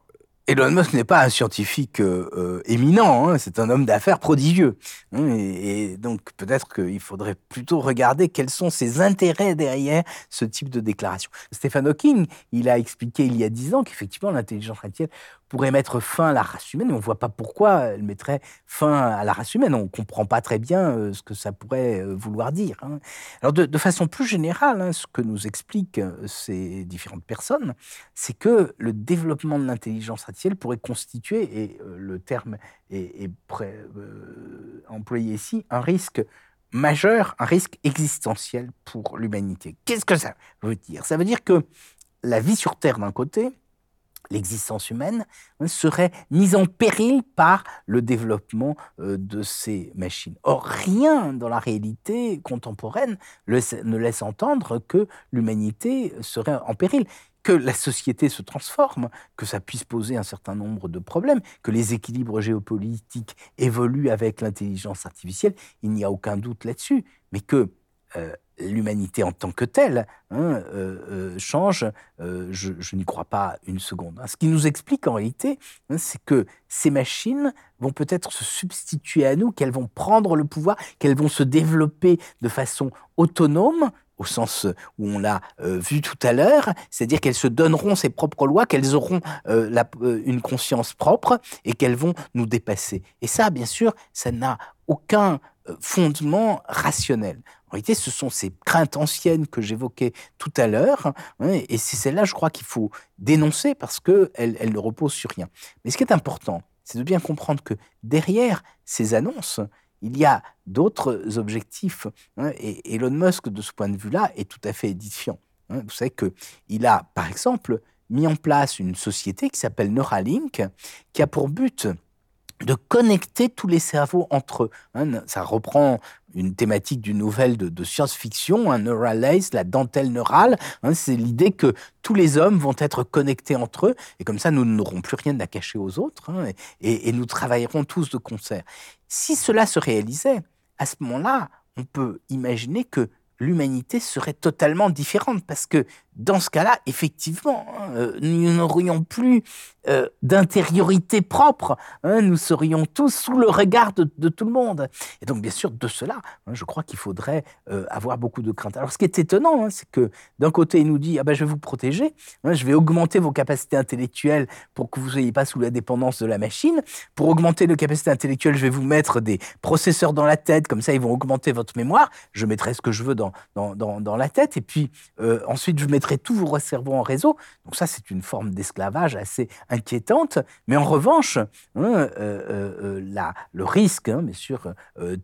Elon Musk n'est pas un scientifique euh, éminent, hein, c'est un homme d'affaires prodigieux. hein, et, et donc, peut-être qu'il faudrait plutôt regarder quels sont ses intérêts derrière ce type de déclaration. Stephen Hawking, il a expliqué il y a dix ans qu'effectivement, l'intelligence artificielle pourrait mettre fin à la race humaine, mais on ne voit pas pourquoi elle mettrait fin à la race humaine. On ne comprend pas très bien euh, ce que ça pourrait euh, vouloir dire. hein. Alors, de, façon plus générale, hein, ce que nous expliquent euh, ces différentes personnes, c'est que le développement de l'intelligence artificielle pourrait constituer, et le terme est, employé ici, un risque majeur, un risque existentiel pour l'humanité. Qu'est-ce que ça veut dire? Ça veut dire que la vie sur Terre d'un côté, l'existence humaine, hein, serait mise en péril par le développement euh, de ces machines. Or, rien dans la réalité contemporaine ne laisse entendre que l'humanité serait en péril que la société se transforme, que ça puisse poser un certain nombre de problèmes, que les équilibres géopolitiques évoluent avec l'intelligence artificielle, il n'y a aucun doute là-dessus, mais que euh, l'humanité en tant que telle hein, euh, euh, change, euh, je, n'y crois pas une seconde. Ce qui nous explique en réalité, hein, c'est que ces machines vont peut-être se substituer à nous, qu'elles vont prendre le pouvoir, qu'elles vont se développer de façon autonome, au sens où on l'a vu tout à l'heure, c'est-à-dire qu'elles se donneront ses propres lois, qu'elles auront une conscience propre et qu'elles vont nous dépasser. Et ça, bien sûr, ça n'a aucun euh, fondement rationnel. En réalité, ce sont ces craintes anciennes que j'évoquais tout à l'heure, hein, et c'est celles-là, je crois, qu'il faut dénoncer parce qu'elles elles ne reposent sur rien. Mais ce qui est important, c'est de bien comprendre que derrière ces annonces, il y a d'autres objectifs. hein, et Elon Musk, de ce point de vue-là, est tout à fait édifiant. hein. Vous savez qu'il a, par exemple, mis en place une société qui s'appelle Neuralink, qui a pour but de connecter tous les cerveaux entre eux. Hein. ça reprend une thématique d'une nouvelle de, science-fiction, un neural lace, la dentelle neurale. Hein. c'est l'idée que tous les hommes vont être connectés entre eux, et comme ça, nous n'aurons plus rien à cacher aux autres, hein, et, et nous travaillerons tous de concert. Si cela se réalisait, à ce moment-là, on peut imaginer que l'humanité serait totalement différente parce que dans ce cas-là, effectivement, hein, euh, nous n'aurions plus euh, d'intériorité propre. Hein, nous serions tous sous le regard de, tout le monde. Et donc, bien sûr, de cela, hein, je crois qu'il faudrait euh, avoir beaucoup de crainte. Alors, ce qui est étonnant, c'est que d'un côté, il nous dit ah ben, je vais vous protéger, je vais augmenter vos capacités intellectuelles pour que vous ne soyez pas sous la dépendance de la machine. Pour augmenter les capacités intellectuelles, je vais vous mettre des processeurs dans la tête, comme ça, ils vont augmenter votre mémoire. Je mettrai ce que je veux dans, la tête. Et puis, ensuite, je mettrai tous vos cerveaux en réseau. Donc ça, c'est une forme d'esclavage assez inquiétante. Mais en revanche, hein, euh, euh, euh, le risque, hein, bien sûr,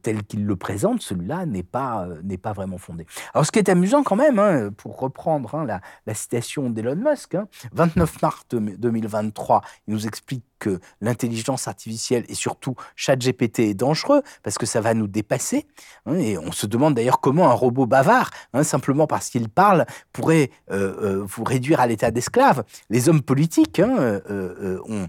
tel qu'il le présente, celui-là n'est pas, n'est pas vraiment fondé. Alors ce qui est amusant quand même, hein, pour reprendre la, la, citation d'Elon Musk, 29 mars 2023, il nous explique que l'intelligence artificielle et surtout ChatGPT est dangereux parce que ça va nous dépasser. Hein, et on se demande d'ailleurs comment un robot bavard, hein, simplement parce qu'il parle, pourrait euh, euh, vous réduire à l'état d'esclave. Les hommes politiques hein, euh, ont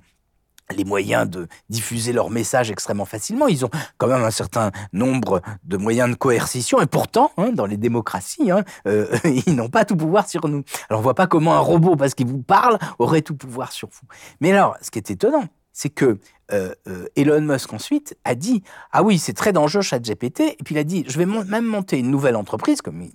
les moyens de diffuser leurs messages extrêmement facilement. Ils ont quand même un certain nombre de moyens de coercition et pourtant, dans les démocraties, [laughs] ils n'ont pas tout pouvoir sur nous. Alors on voit pas comment un robot, parce qu'il vous parle, aurait tout pouvoir sur vous. Mais alors, ce qui est étonnant, c'est que euh, euh, Elon Musk ensuite a dit ah oui c'est très dangereux ChatGPT et puis il a dit je vais même monter une nouvelle entreprise comme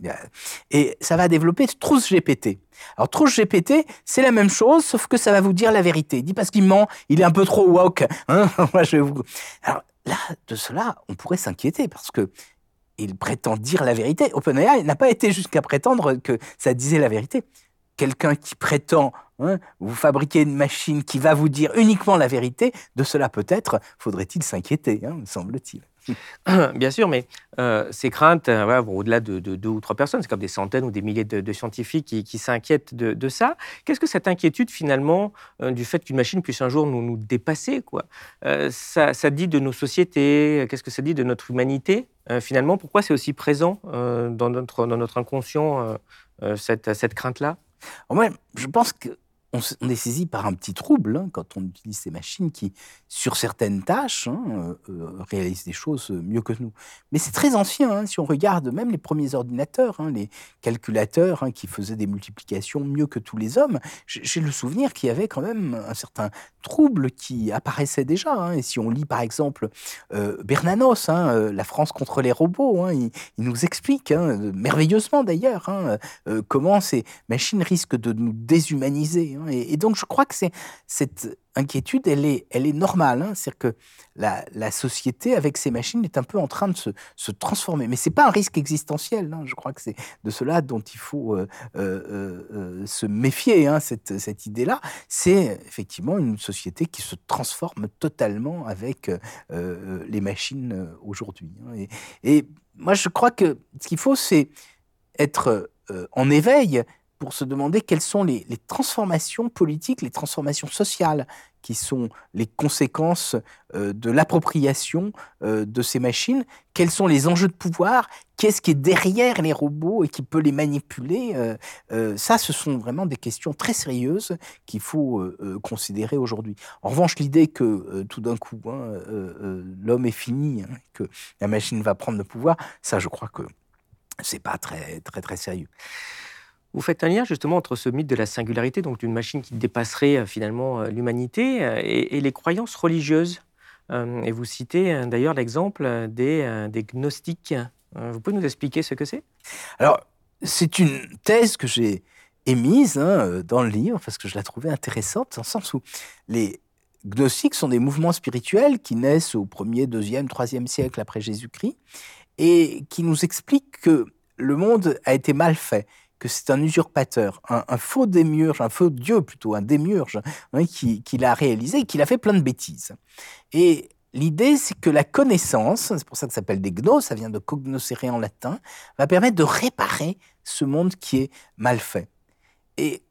et ça va développer Truth GPT. Alors Truth GPT c'est la même chose sauf que ça va vous dire la vérité. Il dit parce qu'il ment, il est un peu trop woke. Hein [laughs] Moi je vous. Alors là de cela on pourrait s'inquiéter parce que il prétend dire la vérité. OpenAI n'a pas été jusqu'à prétendre que ça disait la vérité. Quelqu'un qui prétend Hein, vous fabriquez une machine qui va vous dire uniquement la vérité, de cela peut-être faudrait-il s'inquiéter, hein, semble-t-il. [clears throat] Bien sûr, mais euh, ces craintes, euh, au-delà de, deux ou trois personnes, c'est comme des centaines ou des milliers de, scientifiques qui, s'inquiètent de, ça. Qu'est-ce que cette inquiétude finalement euh, du fait qu'une machine puisse un jour nous, nous dépasser quoi? Ça, ça, dit de nos sociétés Qu'est-ce que ça dit de notre humanité? Finalement Pourquoi c'est aussi présent dans, notre, dans notre inconscient cette, cette crainte-là? Moi, je pense que on, est saisi par un petit trouble hein, quand on utilise ces machines qui, sur certaines tâches, hein, euh, euh, réalisent des choses mieux que nous. Mais c'est très ancien. Hein, si on regarde même les premiers ordinateurs, les calculateurs qui faisaient des multiplications mieux que tous les hommes, j'ai le souvenir qu'il y avait quand même un certain trouble qui apparaissait déjà. Et si on lit par exemple euh, Bernanos, La France contre les robots, il, nous explique, merveilleusement d'ailleurs, comment ces machines risquent de nous déshumaniser. Hein, et, donc, je crois que cette inquiétude, elle est, elle est normale. Hein. C'est-à-dire que la, société, avec ces machines, est un peu en train de se, transformer. Mais ce n'est pas un risque existentiel. Hein. Je crois que c'est de cela dont il faut euh, euh, euh, se méfier, cette, idée-là. C'est effectivement une société qui se transforme totalement avec les machines aujourd'hui. Et, moi, je crois que ce qu'il faut, c'est être en éveil pour se demander quelles sont les, transformations politiques, les transformations sociales qui sont les conséquences euh, de l'appropriation euh, de ces machines, quels sont les enjeux de pouvoir, qu'est-ce qui est derrière les robots et qui peut les manipuler. Euh, ça, ce sont vraiment des questions très sérieuses qu'il faut considérer aujourd'hui. En revanche, l'idée que tout d'un coup, hein, l'homme est fini, hein, que la machine va prendre le pouvoir, ça, je crois que c'est pas très, très, très sérieux. Vous faites un lien justement entre ce mythe de la singularité, donc d'une machine qui dépasserait euh, finalement euh, l'humanité, euh, et, les croyances religieuses. Et vous citez d'ailleurs l'exemple des, gnostiques. Vous pouvez nous expliquer ce que c'est? Alors, c'est une thèse que j'ai émise hein, dans le livre parce que je la trouvais intéressante, dans le sens où les gnostiques sont des mouvements spirituels qui naissent au 1er, 2e, 3e siècle après Jésus-Christ et qui nous expliquent que le monde a été mal fait que c'est un usurpateur, un, faux démiurge, un faux dieu plutôt, un démiurge, hein, qui, l'a réalisé et qui a fait plein de bêtises. Et l'idée, c'est que la connaissance, c'est pour ça que ça s'appelle des gnos, ça vient de cognoscere en latin, va permettre de réparer ce monde qui est mal fait. Et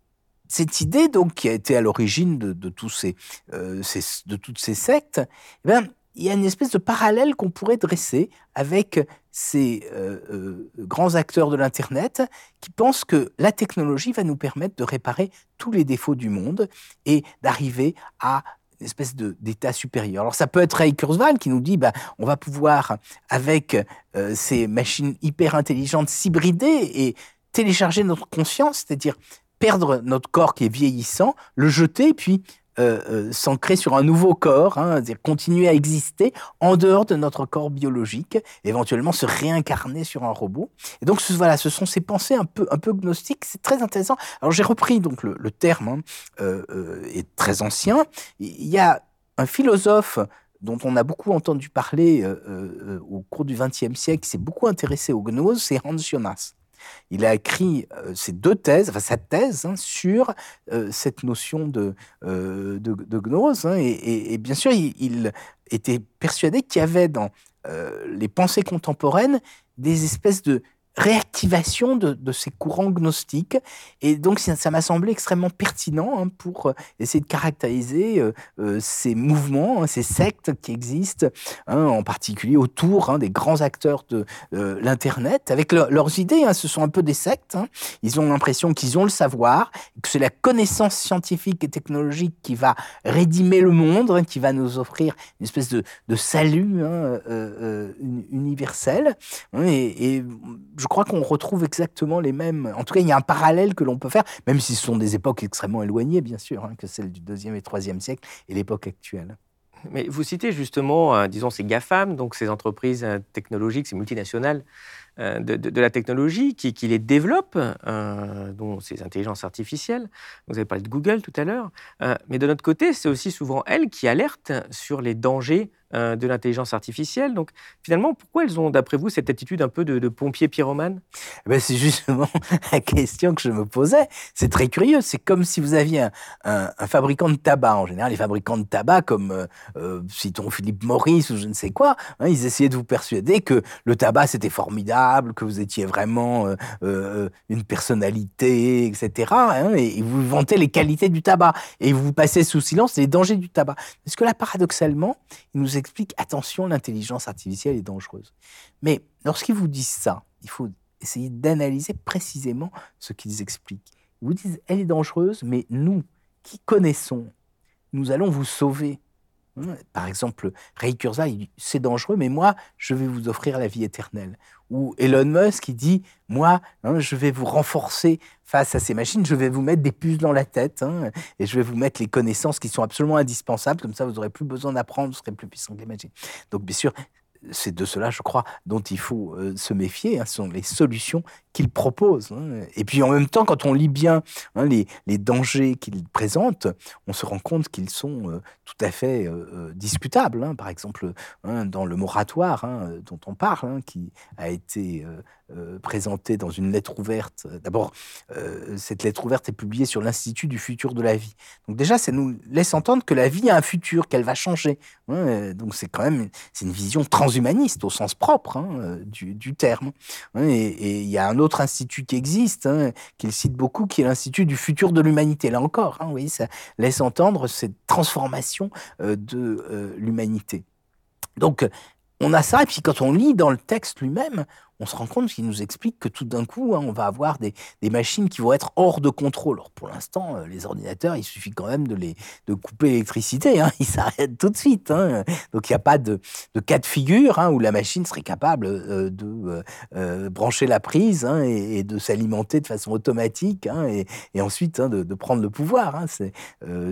cette idée, donc, qui a été à l'origine de, de toutes ces sectes, eh bien, il y a une espèce de parallèle qu'on pourrait dresser avec ces euh, euh, grands acteurs de l'Internet qui pensent que la technologie va nous permettre de réparer tous les défauts du monde et d'arriver à une espèce d'état supérieur. Alors ça peut être Ray Kurzweil qui nous dit bah, on va pouvoir, avec euh, ces machines hyper intelligentes, s'hybrider et télécharger notre conscience, c'est-à-dire perdre notre corps qui est vieillissant, le jeter, puis euh, euh, s'ancrer sur un nouveau corps, hein, continuer à exister en dehors de notre corps biologique, éventuellement se réincarner sur un robot. Et donc voilà, ce sont ces pensées un peu un peu gnostiques, c'est très intéressant. Alors j'ai repris donc le, terme hein, euh, est très ancien. Il y a un philosophe dont on a beaucoup entendu parler au cours du XXe siècle, qui s'est beaucoup intéressé aux gnoses, c'est Hans Jonas. Il a écrit euh, ses deux thèses, enfin sa thèse hein, sur euh, cette notion de, euh, de, gnose. Hein, et, bien sûr, il, était persuadé qu'il y avait dans les pensées contemporaines des espèces de réactivation de, ces courants gnostiques. Et donc, ça m'a semblé extrêmement pertinent hein, pour euh, essayer de caractériser euh, euh, ces mouvements, hein, ces sectes qui existent, hein, en particulier autour des grands acteurs de l'Internet, avec leurs idées. ce sont un peu des sectes. Ils ont l'impression qu'ils ont le savoir, que c'est la connaissance scientifique et technologique qui va rédimer le monde, qui va nous offrir une espèce de, salut universel. et, et je je crois qu'on retrouve exactement les mêmes. En tout cas, il y a un parallèle que l'on peut faire, même si ce sont des époques extrêmement éloignées, bien sûr, hein, que celle du deuxième et troisième siècle et l'époque actuelle. Mais vous citez justement, euh, disons, ces GAFAM, donc ces entreprises euh, technologiques, ces multinationales euh, de, la technologie qui, les développent, dont ces intelligences artificielles. Vous avez parlé de Google tout à l'heure. mais de notre côté, c'est aussi souvent elles qui alertent sur les dangers de l'intelligence artificielle. Donc finalement, pourquoi elles ont, d'après vous, cette attitude un peu de, pompier pyromane? Eh ben, C'est justement [laughs] la question que je me posais. C'est très curieux. C'est comme si vous aviez un, fabricant de tabac. En général, les fabricants de tabac, comme euh, euh, citons Philippe Maurice ou je ne sais quoi, hein, ils essayaient de vous persuader que le tabac, c'était formidable, que vous étiez vraiment une personnalité, etc. Hein, et, vous vantez les qualités du tabac. Et vous passez sous silence les dangers du tabac. Parce que là, paradoxalement, ils nous explique attention, l'intelligence artificielle est dangereuse. Mais lorsqu'ils vous disent ça, il faut essayer d'analyser précisément ce qu'ils expliquent. Ils vous disent elle est dangereuse, mais nous qui connaissons, nous allons vous sauver. Par exemple, Ray Kurzweil c'est dangereux, mais moi, je vais vous offrir la vie éternelle. Ou Elon Musk qui dit moi, hein, je vais vous renforcer face à ces machines, je vais vous mettre des puces dans la tête hein, et je vais vous mettre les connaissances qui sont absolument indispensables. Comme ça, vous n'aurez plus besoin d'apprendre, vous serez plus puissant que les machines. Donc, bien sûr, c'est de cela, je crois, dont il faut euh, se méfier. Hein, ce sont les solutions qu'il propose. Hein. Et puis en même temps, quand on lit bien hein, les, dangers qu'il présente, on se rend compte qu'ils sont euh, tout à fait euh, discutables. Par exemple, dans le moratoire dont on parle, qui a été présenté dans une lettre ouverte. D'abord, cette lettre ouverte est publiée sur l'Institut du futur de la vie. Donc déjà, ça nous laisse entendre que la vie a un futur, qu'elle va changer. Donc c'est quand même c'est une vision transhumaniste au sens propre hein, euh, du, terme. Et il y a un autre institut qui existe, hein, qu'il cite beaucoup, qui est l'Institut du futur de l'humanité. Là encore, hein, oui, ça laisse entendre cette transformation euh, de euh, l'humanité. Donc, on a ça, et puis quand on lit dans le texte lui-même, on se rend compte qu'il nous explique que tout d'un coup, hein, on va avoir des, machines qui vont être hors de contrôle. Pour l'instant, euh, les ordinateurs, il suffit quand même de, couper l'électricité, hein, [laughs] ils s'arrêtent tout de suite. Hein. Donc il n'y a pas de, cas de figure où la machine serait capable euh, de euh, brancher la prise et, de s'alimenter de façon automatique et, ensuite de, prendre le pouvoir.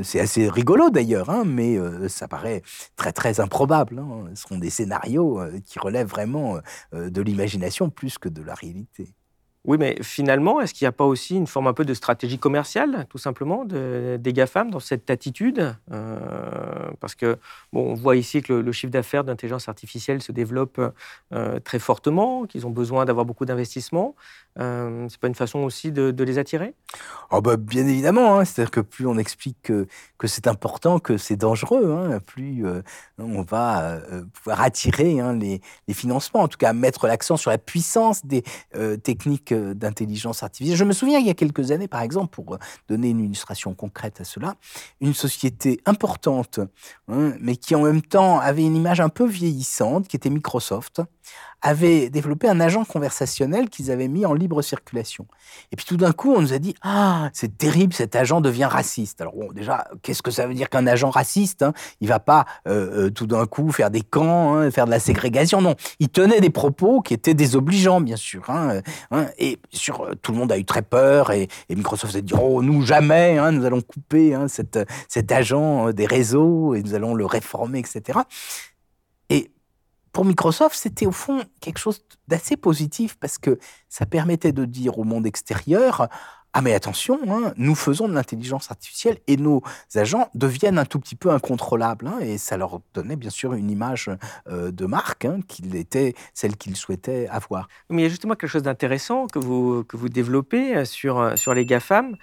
C'est assez rigolo d'ailleurs, mais ça paraît très très improbable. Ce seront des scénarios qui relèvent vraiment de l'imagination plus que de la réalité. Oui, mais finalement, est-ce qu'il n'y a pas aussi une forme un peu de stratégie commerciale, tout simplement, de, des GAFAM dans cette attitude euh, Parce que, bon, on voit ici que le, chiffre d'affaires d'intelligence artificielle se développe euh, très fortement, qu'ils ont besoin d'avoir beaucoup d'investissements. Euh, c'est pas une façon aussi de, les attirer? Oh bah, Bien évidemment, hein. c'est-à-dire que plus on explique que, c'est important, que c'est dangereux, hein, plus euh, on va euh, pouvoir attirer hein, les, les, financements, en tout cas mettre l'accent sur la puissance des techniques euh, d'intelligence artificielle. Je me souviens il y a quelques années, par exemple, pour donner une illustration concrète à cela, une société importante, mais qui en même temps avait une image un peu vieillissante, qui était Microsoft, avait développé un agent conversationnel qu'ils avaient mis en libre circulation. Et puis tout d'un coup, on nous a dit Ah, c'est terrible, cet agent devient raciste. Alors déjà, qu'est-ce que ça veut dire qu'un agent raciste hein? Il va pas euh, euh, tout d'un coup faire des camps, hein, faire de la ségrégation. Non, il tenait des propos qui étaient désobligeants, bien sûr. Hein, hein et sur, euh, tout le monde a eu très peur et, Microsoft s'est dit Oh, nous jamais, nous allons couper cet agent des réseaux et nous allons le réformer, etc. Pour Microsoft, c'était au fond quelque chose d'assez positif parce que ça permettait de dire au monde extérieur ah mais attention, hein, nous faisons de l'intelligence artificielle et nos agents deviennent un tout petit peu incontrôlables. Hein, et ça leur donnait bien sûr une image euh, de marque hein, qu'il était celle qu'ils souhaitaient avoir. Mais il y a justement quelque chose d'intéressant que vous, que vous développez euh, sur, euh, sur les GAFAM.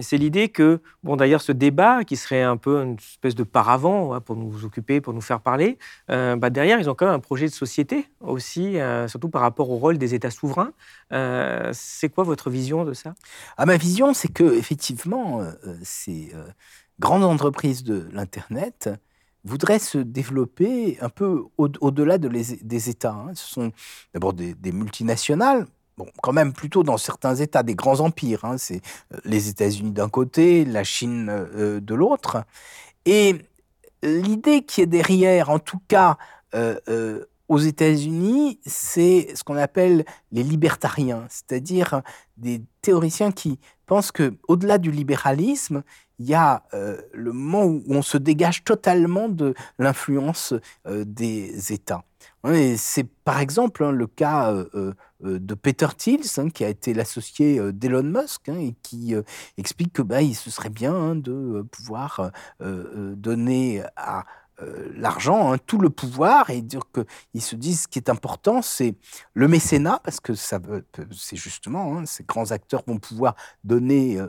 c'est l'idée que, bon d'ailleurs ce débat qui serait un peu une espèce de paravent pour nous occuper, pour nous faire parler, bah, derrière ils ont quand même un projet de société aussi, surtout par rapport au rôle des États souverains. c'est quoi votre vision de ça? À ma vision, c'est que effectivement, euh, euh, ces euh, grandes entreprises de l'internet voudraient se développer un peu au-delà de des États. Hein. Ce sont d'abord des, multinationales, bon, quand même plutôt dans certains États, des grands empires. Hein. C'est les États-Unis d'un côté, la Chine de l'autre. Et l'idée qui est derrière, en tout cas aux États-Unis, c'est ce qu'on appelle les libertariens, c'est-à-dire des théoriciens qui pensent que au-delà du libéralisme, il y a euh, le moment où on se dégage totalement de l'influence euh, des États. c'est par exemple hein, le cas euh, de Peter Thiels, hein, qui a été l'associé d'Elon Musk, hein, et qui explique que bah, il, ce serait bien de pouvoir donner à euh, l'argent, hein, tout le pouvoir, et dire qu'ils se disent ce qui est important, c'est le mécénat, parce que ça, c'est justement, hein, ces grands acteurs vont pouvoir donner euh,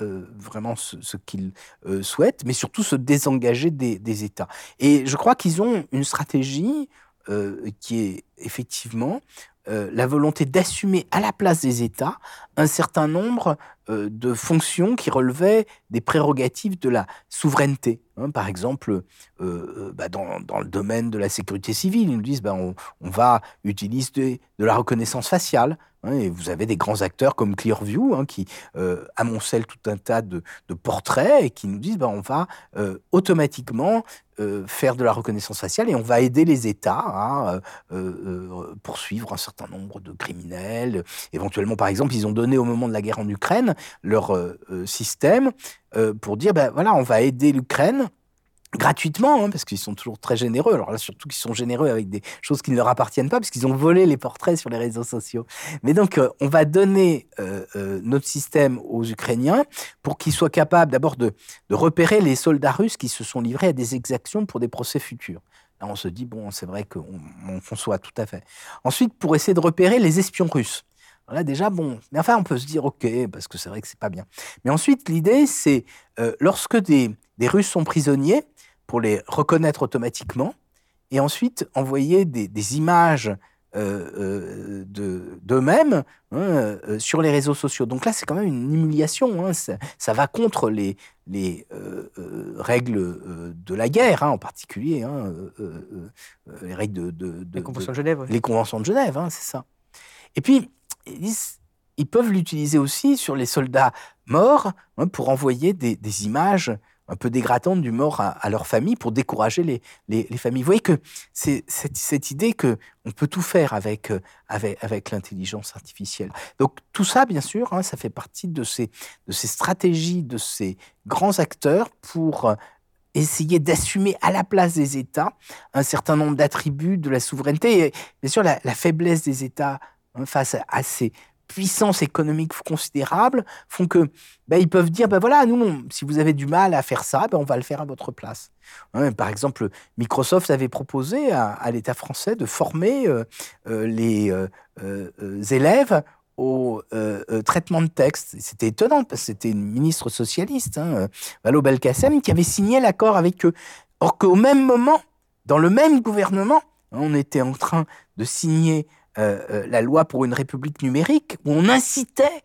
euh, vraiment ce, qu'ils souhaitent, mais surtout se désengager des, des États. Et je crois qu'ils ont une stratégie qui est effectivement la volonté d'assumer à la place des États un certain nombre euh, de fonctions qui relevaient des prérogatives de la souveraineté. Hein. par exemple, euh, euh, bah, dans, le domaine de la sécurité civile, ils nous disent bah, on, va utiliser de la reconnaissance faciale. Hein, et vous avez des grands acteurs comme Clearview hein, qui amoncellent tout un tas de, portraits et qui nous disent bah, on va automatiquement faire de la reconnaissance faciale et on va aider les États à poursuivre un certain nombre de criminels. Éventuellement, par exemple, ils ont donné au moment de la guerre en Ukraine leur euh, euh, système euh, pour dire, ben voilà, on va aider l'Ukraine gratuitement, hein, parce qu'ils sont toujours très généreux. Alors là, surtout qu'ils sont généreux avec des choses qui ne leur appartiennent pas, parce qu'ils ont volé les portraits sur les réseaux sociaux. Mais donc, on va donner notre système aux Ukrainiens pour qu'ils soient capables d'abord de, de, repérer les soldats russes qui se sont livrés à des exactions pour des procès futurs. Là, on se dit, bon, c'est vrai qu'on on conçoit tout à fait. Ensuite, pour essayer de repérer les espions russes. Là, déjà, bon, mais enfin, on peut se dire, OK, parce que c'est vrai que c'est pas bien. Mais ensuite, l'idée, c'est euh, lorsque des, des, Russes sont prisonniers, pour les reconnaître automatiquement, et ensuite envoyer des, des images euh, euh, d'eux-mêmes hein, sur les réseaux sociaux. Donc là, c'est quand même une humiliation. Hein, ça, va contre les, les règles de la guerre, hein, en particulier, les règles de, Les conventions de Genève. Les conventions de Genève, c'est ça. Et puis, ils peuvent l'utiliser aussi sur les soldats morts hein, pour envoyer des, images un peu dégradantes du mort à, leur famille pour décourager les, les, familles. Vous voyez que c'est cette, idée que on peut tout faire avec, euh, l'intelligence artificielle. Donc tout ça, bien sûr, hein, ça fait partie de ces, stratégies, de ces grands acteurs pour euh, essayer d'assumer à la place des États un certain nombre d'attributs de la souveraineté. Et bien sûr, la, faiblesse des États face à ces puissances économiques considérables font que ben, ils peuvent dire ben voilà nous si vous avez du mal à faire ça ben, on va le faire à votre place hein, par exemple Microsoft avait proposé à, l'État français de former euh, euh, les euh, élèves au traitement de texte. C'était étonnant parce que c'était une ministre socialiste, hein, Valo Belkacem, qui avait signé l'accord avec eux. Or qu'au même moment, dans le même gouvernement, on était en train de signer la loi pour une république numérique, où on incitait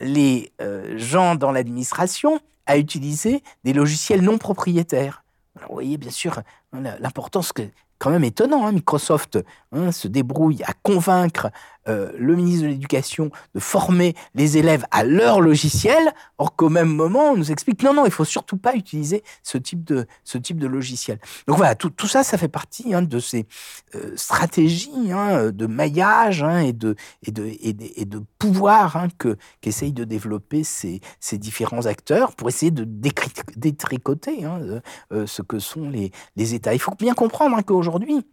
les gens dans l'administration à utiliser des logiciels non propriétaires. Vous voyez bien sûr l'importance que quand même étonnant. Hein, Microsoft hein, se débrouille à convaincre euh, le ministre de l'Éducation de former les élèves à leur logiciel, or qu'au même moment, on nous explique non, non, il faut surtout pas utiliser ce type de, ce type de logiciel. Donc voilà, tout, tout ça, ça fait partie hein, de ces euh, stratégies hein, de maillage hein, et, de, et, de, et, de, et de pouvoir que, qu'essayent de développer ces, ces différents acteurs pour essayer de détricoter euh, ce que sont les, les États. Il faut bien comprendre qu'aujourd'hui,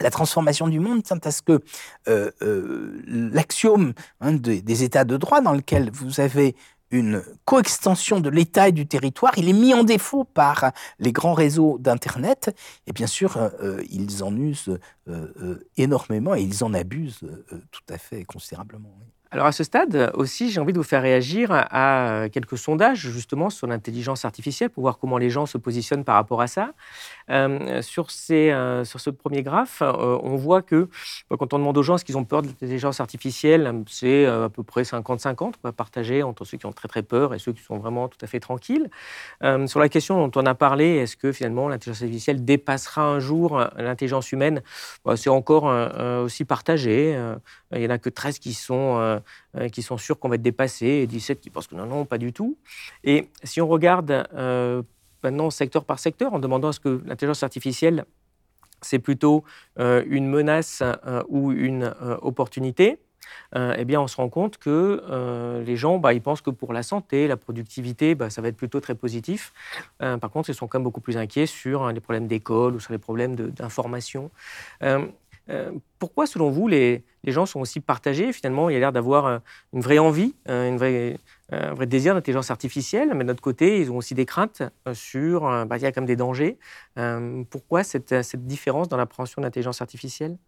la transformation du monde tient à ce que euh, euh, l'axiome hein, des, États de droit, dans lequel vous avez une coextension de l'État et du territoire, il est mis en défaut par les grands réseaux d'Internet. Et bien sûr, euh, ils en usent énormément et ils en abusent tout à fait considérablement. Alors à ce stade aussi, j'ai envie de vous faire réagir à quelques sondages justement sur l'intelligence artificielle pour voir comment les gens se positionnent par rapport à ça. Euh, euh, sur ce premier graphe, euh, on voit que quand on demande aux gens ce qu'ils ont peur de l'intelligence artificielle, c'est à peu près 50-50, on va partager entre ceux qui ont très très peur et ceux qui sont vraiment tout à fait tranquilles. sur la question dont on a parlé, est-ce que finalement l'intelligence artificielle dépassera un jour l'intelligence humaine bah, C'est encore aussi partagé. Il n'y en a que 13 qui sont, qui sont sûrs qu'on va être dépassé et 17 qui pensent que non, non, pas du tout. Et si on regarde maintenant secteur par secteur en demandant à ce que l'intelligence artificielle, c'est plutôt euh, une menace euh, ou une euh, opportunité, eh bien, on se rend compte que les gens, bah, ils pensent que pour la santé, la productivité, bah, ça va être plutôt très positif. par contre, ils sont quand même beaucoup plus inquiets sur hein, les problèmes d'école ou sur les problèmes d'information. pourquoi, selon vous, les, les, gens sont aussi partagés Finalement, il y a l'air d'avoir une vraie envie, une vraie un vrai désir d'intelligence artificielle, mais de notre côté, ils ont aussi des craintes euh, sur, euh, bah, il y a quand même des dangers. Euh, pourquoi cette, cette, différence dans l'appréhension de l'intelligence artificielle?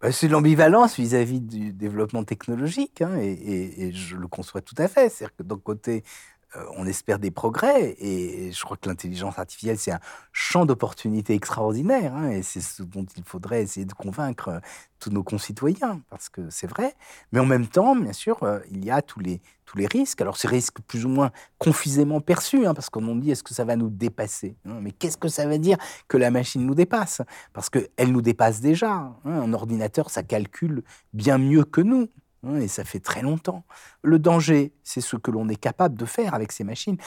Bah, C'est l'ambivalence vis-à-vis du développement technologique, hein, et, et, je le conçois tout à fait. C'est-à-dire que d'un côté, on espère des progrès, et je crois que l'intelligence artificielle, c'est un champ d'opportunités extraordinaire, hein, et c'est ce dont il faudrait essayer de convaincre tous nos concitoyens, parce que c'est vrai. Mais en même temps, bien sûr, il y a tous les, tous les risques. Alors, ces risques plus ou moins confusément perçus, hein, parce qu'on nous dit est-ce que ça va nous dépasser hein? Mais qu'est-ce que ça veut dire que la machine nous dépasse? Parce qu'elle nous dépasse déjà. Un ordinateur, ça calcule bien mieux que nous. Et ça fait très longtemps. Le danger, c'est ce que l'on est capable de faire avec ces machines.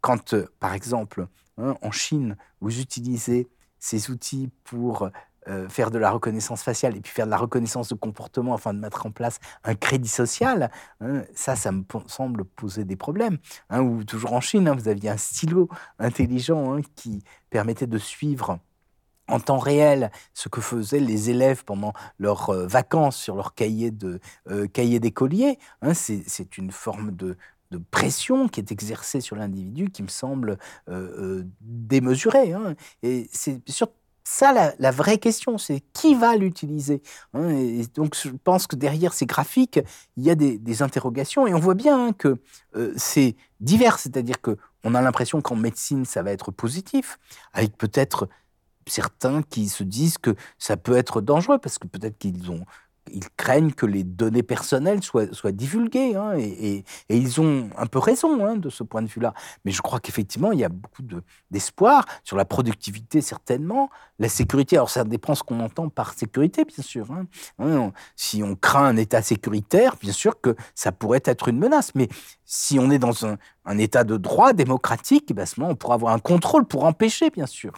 Quand, euh, par exemple, en Chine, vous utilisez ces outils pour euh, faire de la reconnaissance faciale et puis faire de la reconnaissance de comportement afin de mettre en place un crédit social, hein, ça, ça me semble poser des problèmes. Hein, ou toujours en Chine, hein, vous aviez un stylo intelligent qui permettait de suivre en temps réel ce que faisaient les élèves pendant leurs euh, vacances sur leur cahier de euh, cahier d'écolier. c'est une forme de, pression qui est exercée sur l'individu qui me semble démesurée. Et c'est surtout ça, la, vraie question, c'est qui va l'utiliser hein, Donc, je pense que derrière ces graphiques, il y a des, interrogations et on voit bien hein, que euh, c'est divers, c'est-à-dire que on a l'impression qu'en médecine, ça va être positif, avec peut-être certains qui se disent que ça peut être dangereux parce que peut-être qu'ils ont ils craignent que les données personnelles soient, divulguées. Hein, et, ils ont un peu raison hein, de ce point de vue-là. Mais je crois qu'effectivement, il y a beaucoup d'espoir sur la productivité, certainement, la sécurité. Alors, ça dépend ce qu'on entend par sécurité, bien sûr. Hein. si on craint un État sécuritaire, bien sûr que ça pourrait être une menace. Mais si on est dans un, État de droit démocratique, ben, on pourra avoir un contrôle pour empêcher, bien sûr,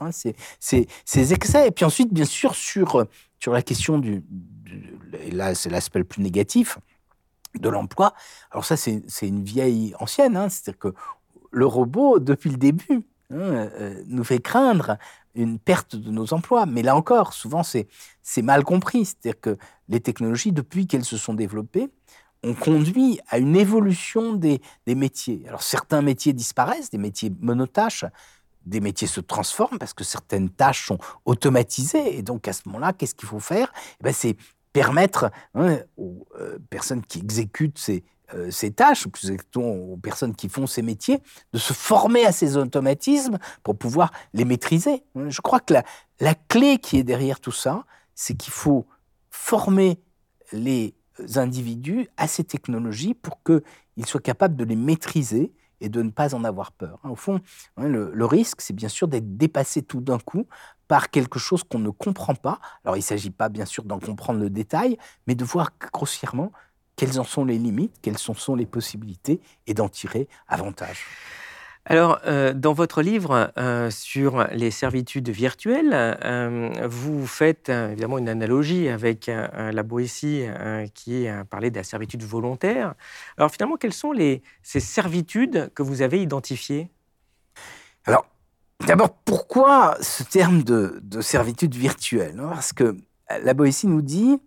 ces excès. Et puis ensuite, bien sûr, sur, sur la question du là c'est l'aspect le plus négatif de l'emploi. Alors ça, c'est une vieille ancienne, hein. c'est-à-dire que le robot, depuis le début, hein, euh, nous fait craindre une perte de nos emplois. Mais là encore, souvent, c'est mal compris. C'est-à-dire que les technologies, depuis qu'elles se sont développées, ont conduit à une évolution des, des, métiers. Alors certains métiers disparaissent, des métiers monotâches, des métiers se transforment parce que certaines tâches sont automatisées. Et donc à ce moment-là, qu'est-ce qu'il faut faire? Eh ben, C'est permettre hein, aux euh, personnes qui exécutent ces, euh, tâches, aux personnes qui font ces métiers, de se former à ces automatismes pour pouvoir les maîtriser. Je crois que la clé qui est derrière tout ça, c'est qu'il faut former les individus à ces technologies pour qu'ils soient capables de les maîtriser et de ne pas en avoir peur. Au fond, hein, le, risque, c'est bien sûr d'être dépassé tout d'un coup par quelque chose qu'on ne comprend pas. Alors, il ne s'agit pas bien sûr d'en comprendre le détail, mais de voir grossièrement quelles en sont les limites, quelles en sont les possibilités et d'en tirer avantage. Alors, euh, dans votre livre euh, sur les servitudes virtuelles, euh, vous faites évidemment une analogie avec la Boétie qui parlé de la servitude volontaire. Alors, finalement, quelles sont ces servitudes que vous avez identifiées? Alors, d'abord, pourquoi ce terme de, servitude virtuelle Parce que la Boétie nous dit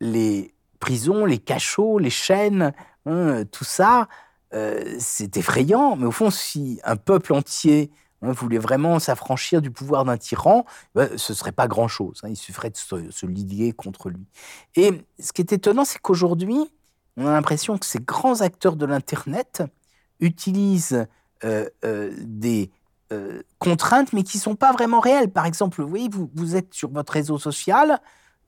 les prisons, les cachots, les chaînes, hein, tout ça, c'est effrayant, mais au fond, si un peuple entier hein, voulait vraiment s'affranchir du pouvoir d'un tyran, ben, ce ne serait pas grand-chose. Hein. il suffirait de se, liguer contre lui. Et ce qui est étonnant, c'est qu'aujourd'hui, on a l'impression que ces grands acteurs de l'Internet utilisent euh, euh, des contraintes, mais qui ne sont pas vraiment réelles. Par exemple, vous voyez, vous êtes sur votre réseau social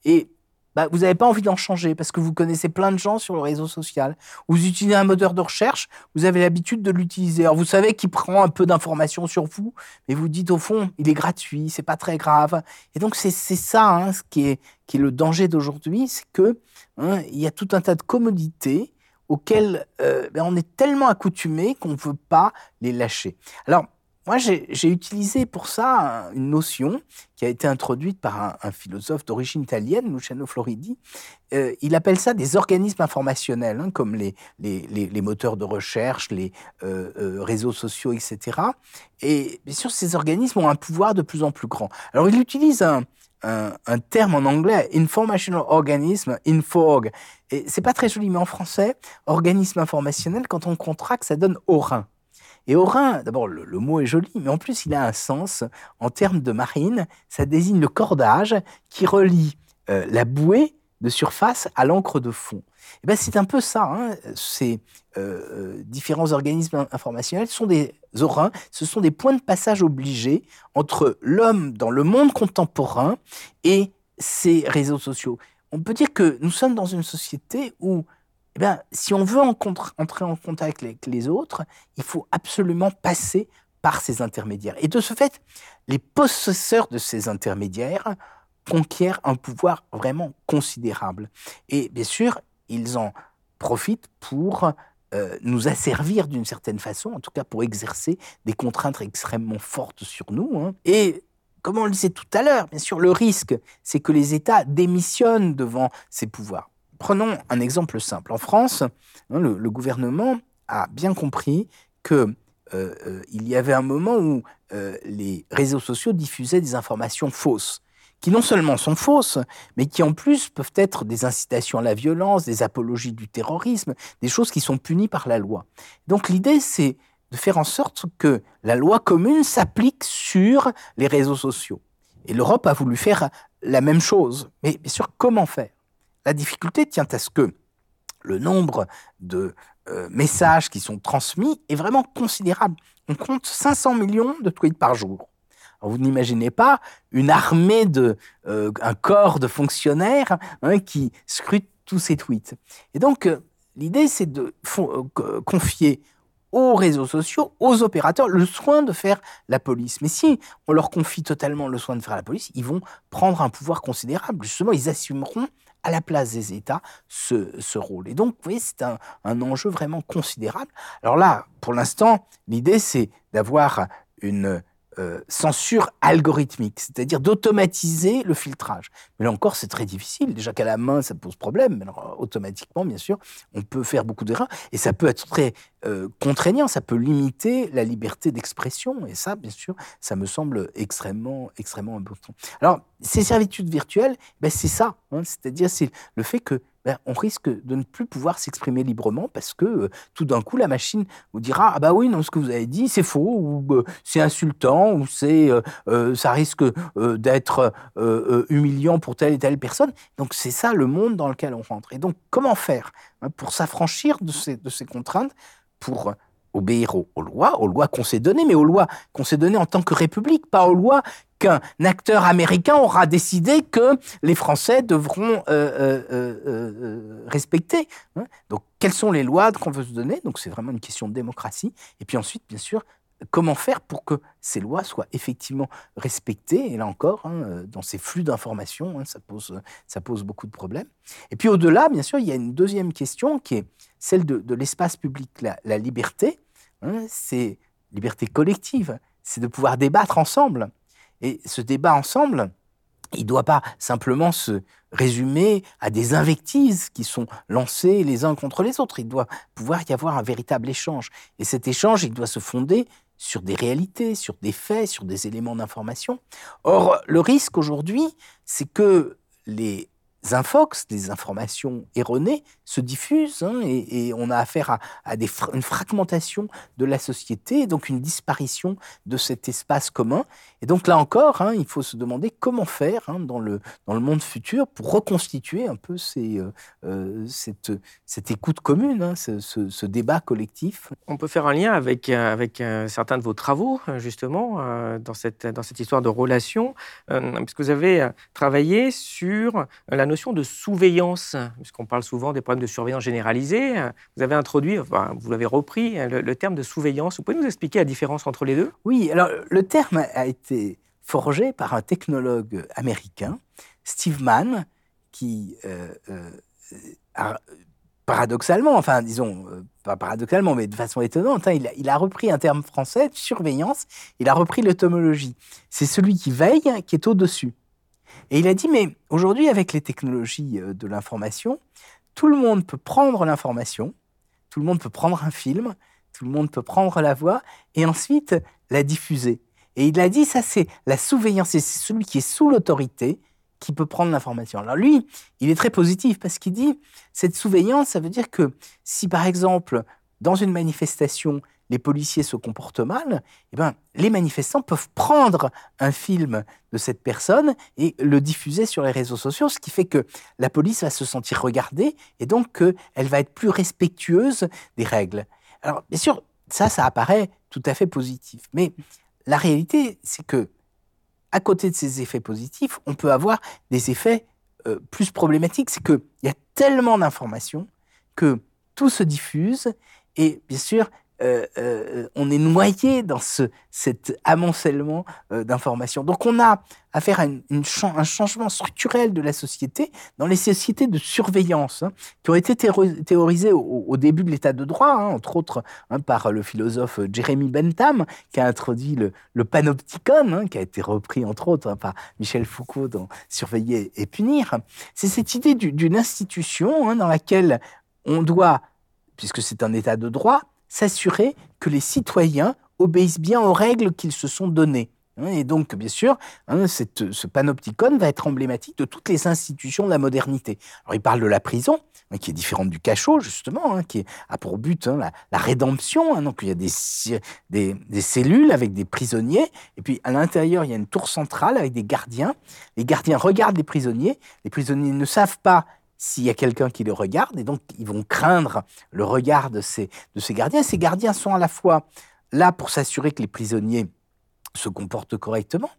et bah, vous n'avez pas envie d'en changer parce que vous connaissez plein de gens sur le réseau social. Vous utilisez un moteur de recherche, vous avez l'habitude de l'utiliser. Alors vous savez qu'il prend un peu d'informations sur vous, mais vous dites au fond, il est gratuit, c'est pas très grave. Et donc c'est ça hein, ce qui est, le danger d'aujourd'hui, c'est que hein, il y a tout un tas de commodités auxquelles euh, ben, on est tellement accoutumé qu'on ne veut pas les lâcher. Alors moi, j'ai utilisé pour ça une notion qui a été introduite par un, philosophe d'origine italienne, Luciano Floridi. Euh, il appelle ça des organismes informationnels, hein, comme les, moteurs de recherche, les euh, euh, réseaux sociaux, etc. Et bien sûr, ces organismes ont un pouvoir de plus en plus grand. Alors, il utilise un, terme en anglais, informational organism, INFORG. Et c'est pas très joli, mais en français, organisme informationnel, quand on contracte, ça donne Orin. Et Orin, d'abord, le, mot est joli, mais en plus, il a un sens. En termes de marine, ça désigne le cordage qui relie euh, la bouée de surface à l'encre de fond. Et ben, c'est un peu ça. Hein. Ces euh, euh, différents organismes informationnels sont des orins, ce sont des points de passage obligés entre l'homme dans le monde contemporain et ses réseaux sociaux. On peut dire que nous sommes dans une société où eh si on veut entrer en contact avec les autres, il faut absolument passer par ces intermédiaires. Et de ce fait, les possesseurs de ces intermédiaires conquièrent un pouvoir vraiment considérable. Et bien sûr, ils en profitent pour euh, nous asservir d'une certaine façon, en tout cas pour exercer des contraintes extrêmement fortes sur nous. Hein. Et comme on le disait tout à l'heure, bien sûr, le risque, c'est que les États démissionnent devant ces pouvoirs. Prenons un exemple simple. En France, hein, le, gouvernement a bien compris que euh, euh, il y avait un moment où euh, les réseaux sociaux diffusaient des informations fausses, qui non seulement sont fausses, mais qui en plus peuvent être des incitations à la violence, des apologies du terrorisme, des choses qui sont punies par la loi. Donc l'idée, c'est de faire en sorte que la loi commune s'applique sur les réseaux sociaux. Et l'Europe a voulu faire la même chose. Mais sûr, comment faire? La difficulté tient à ce que le nombre de euh, messages qui sont transmis est vraiment considérable. On compte 500 millions de tweets par jour. vous n'imaginez pas une armée de, euh, un corps de fonctionnaires hein, qui scrute tous ces tweets. Et donc, euh, l'idée, c'est de confier aux réseaux sociaux, aux opérateurs, le soin de faire la police. Mais si on leur confie totalement le soin de faire la police, ils vont prendre un pouvoir considérable. Justement, ils assumeront à la place des États ce, rôle. Et donc, vous voyez, c'est un, un enjeu vraiment considérable. Alors là, pour l'instant, l'idée, c'est d'avoir une euh, censure algorithmique, c'est-à-dire d'automatiser le filtrage. Mais là encore, c'est très difficile. Déjà qu'à la main, ça pose problème. Mais automatiquement, bien sûr, on peut faire beaucoup d'erreurs. Et ça peut être très euh, contraignant, ça peut limiter la liberté d'expression. Et ça, bien sûr, ça me semble extrêmement, extrêmement important. Alors, ces servitudes virtuelles, ben, c'est ça. Hein. c'est-à-dire, c'est le fait que ben, on risque de ne plus pouvoir s'exprimer librement parce que euh, tout d'un coup, la machine vous dira Ah bah oui, non, ce que vous avez dit, c'est faux, ou euh, c'est insultant, ou c'est, euh, ça risque d'être humiliant pour telle et telle personne. Donc, c'est ça le monde dans lequel on rentre. Et donc, comment faire hein, pour s'affranchir de ces, de ces contraintes, pour obéir aux, lois, aux lois qu'on s'est données, mais aux lois qu'on s'est données en tant que République, pas aux lois qu'un acteur américain aura décidé que les Français devront euh, euh, euh, respecter. hein. Donc, quelles sont les lois qu'on veut se donner? Donc, c'est vraiment une question de démocratie. Et puis ensuite, bien sûr, comment faire pour que ces lois soient effectivement respectées Et là encore, hein, euh, dans ces flux d'informations, hein, ça, pose, beaucoup de problèmes. Et puis au-delà, bien sûr, il y a une deuxième question qui est celle de, de l'espace public, la, la liberté. hein, c'est liberté collective, c'est de pouvoir débattre ensemble. Et ce débat ensemble, il ne doit pas simplement se résumer à des invectives qui sont lancées les uns contre les autres. Il doit pouvoir y avoir un véritable échange. Et cet échange, il doit se fonder sur des réalités, sur des faits, sur des éléments d'information. Or, le risque aujourd'hui, c'est que les infox, des informations erronées, se diffusent hein, et, on a affaire à, une fragmentation de la société, donc une disparition de cet espace commun. Et donc là encore, hein, il faut se demander comment faire hein, dans, le, dans le monde futur pour reconstituer un peu euh, euh, cette, cette écoute commune, ce, ce- débat collectif. On peut faire un lien avec, euh, avec certains de vos travaux, justement, dans, cette, dans cette histoire de relation, puisque vous avez travaillé sur la notion de surveillance, puisqu'on parle souvent des problèmes de surveillance généralisée. Vous avez introduit, enfin, vous l'avez repris, le, le terme de surveillance. Vous pouvez nous expliquer la différence entre les deux? Oui, alors le terme a été forgé par un technologue américain, Steve Mann, qui euh, euh, a, paradoxalement, enfin disons, euh, pas paradoxalement, mais de façon étonnante, hein, il, a, il a repris un terme français, surveillance, il a repris l'automologie. C'est celui qui veille qui est au-dessus. Et il a dit, mais aujourd'hui, avec les technologies euh, de l'information, tout le monde peut prendre l'information, tout le monde peut prendre un film, tout le monde peut prendre la voix, et ensuite la diffuser. Et il a dit, ça c'est la surveillance, c'est celui qui est sous l'autorité qui peut prendre l'information. Alors lui, il est très positif parce qu'il dit, cette surveillance, ça veut dire que si par exemple, dans une manifestation, les policiers se comportent mal, eh ben, les manifestants peuvent prendre un film de cette personne et le diffuser sur les réseaux sociaux, ce qui fait que la police va se sentir regardée et donc qu'elle va être plus respectueuse des règles. Alors, bien sûr, ça, ça apparaît tout à fait positif. Mais la réalité, c'est que, à côté de ces effets positifs, on peut avoir des effets euh, plus problématiques. C'est qu'il y a tellement d'informations que tout se diffuse et, bien sûr, euh, euh, on est noyé dans ce, cet amoncellement euh, d'informations. Donc on a affaire à un changement structurel de la société dans les sociétés de surveillance hein, qui ont été théorisées au, début de l'état de droit, hein, entre autres hein, par le philosophe Jeremy Bentham qui a introduit le, panopticon, qui a été repris entre autres par Michel Foucault dans Surveiller et punir. C'est cette idée du- d'une institution dans laquelle on doit, puisque c'est un état de droit, s'assurer que les citoyens obéissent bien aux règles qu'ils se sont données. Et donc, bien sûr, hein, ce panopticon va être emblématique de toutes les institutions de la modernité. Alors, il parle de la prison, qui est différente du cachot, justement, hein, qui a pour but hein, la, rédemption. donc, il y a des cellules avec des prisonniers, et puis à l'intérieur, il y a une tour centrale avec des gardiens. Les gardiens regardent les prisonniers. Les prisonniers ne savent pas s'il y a quelqu'un qui les regarde, et donc ils vont craindre le regard de ces, de ces gardiens. Ces gardiens sont à la fois là pour s'assurer que les prisonniers se comportent correctement,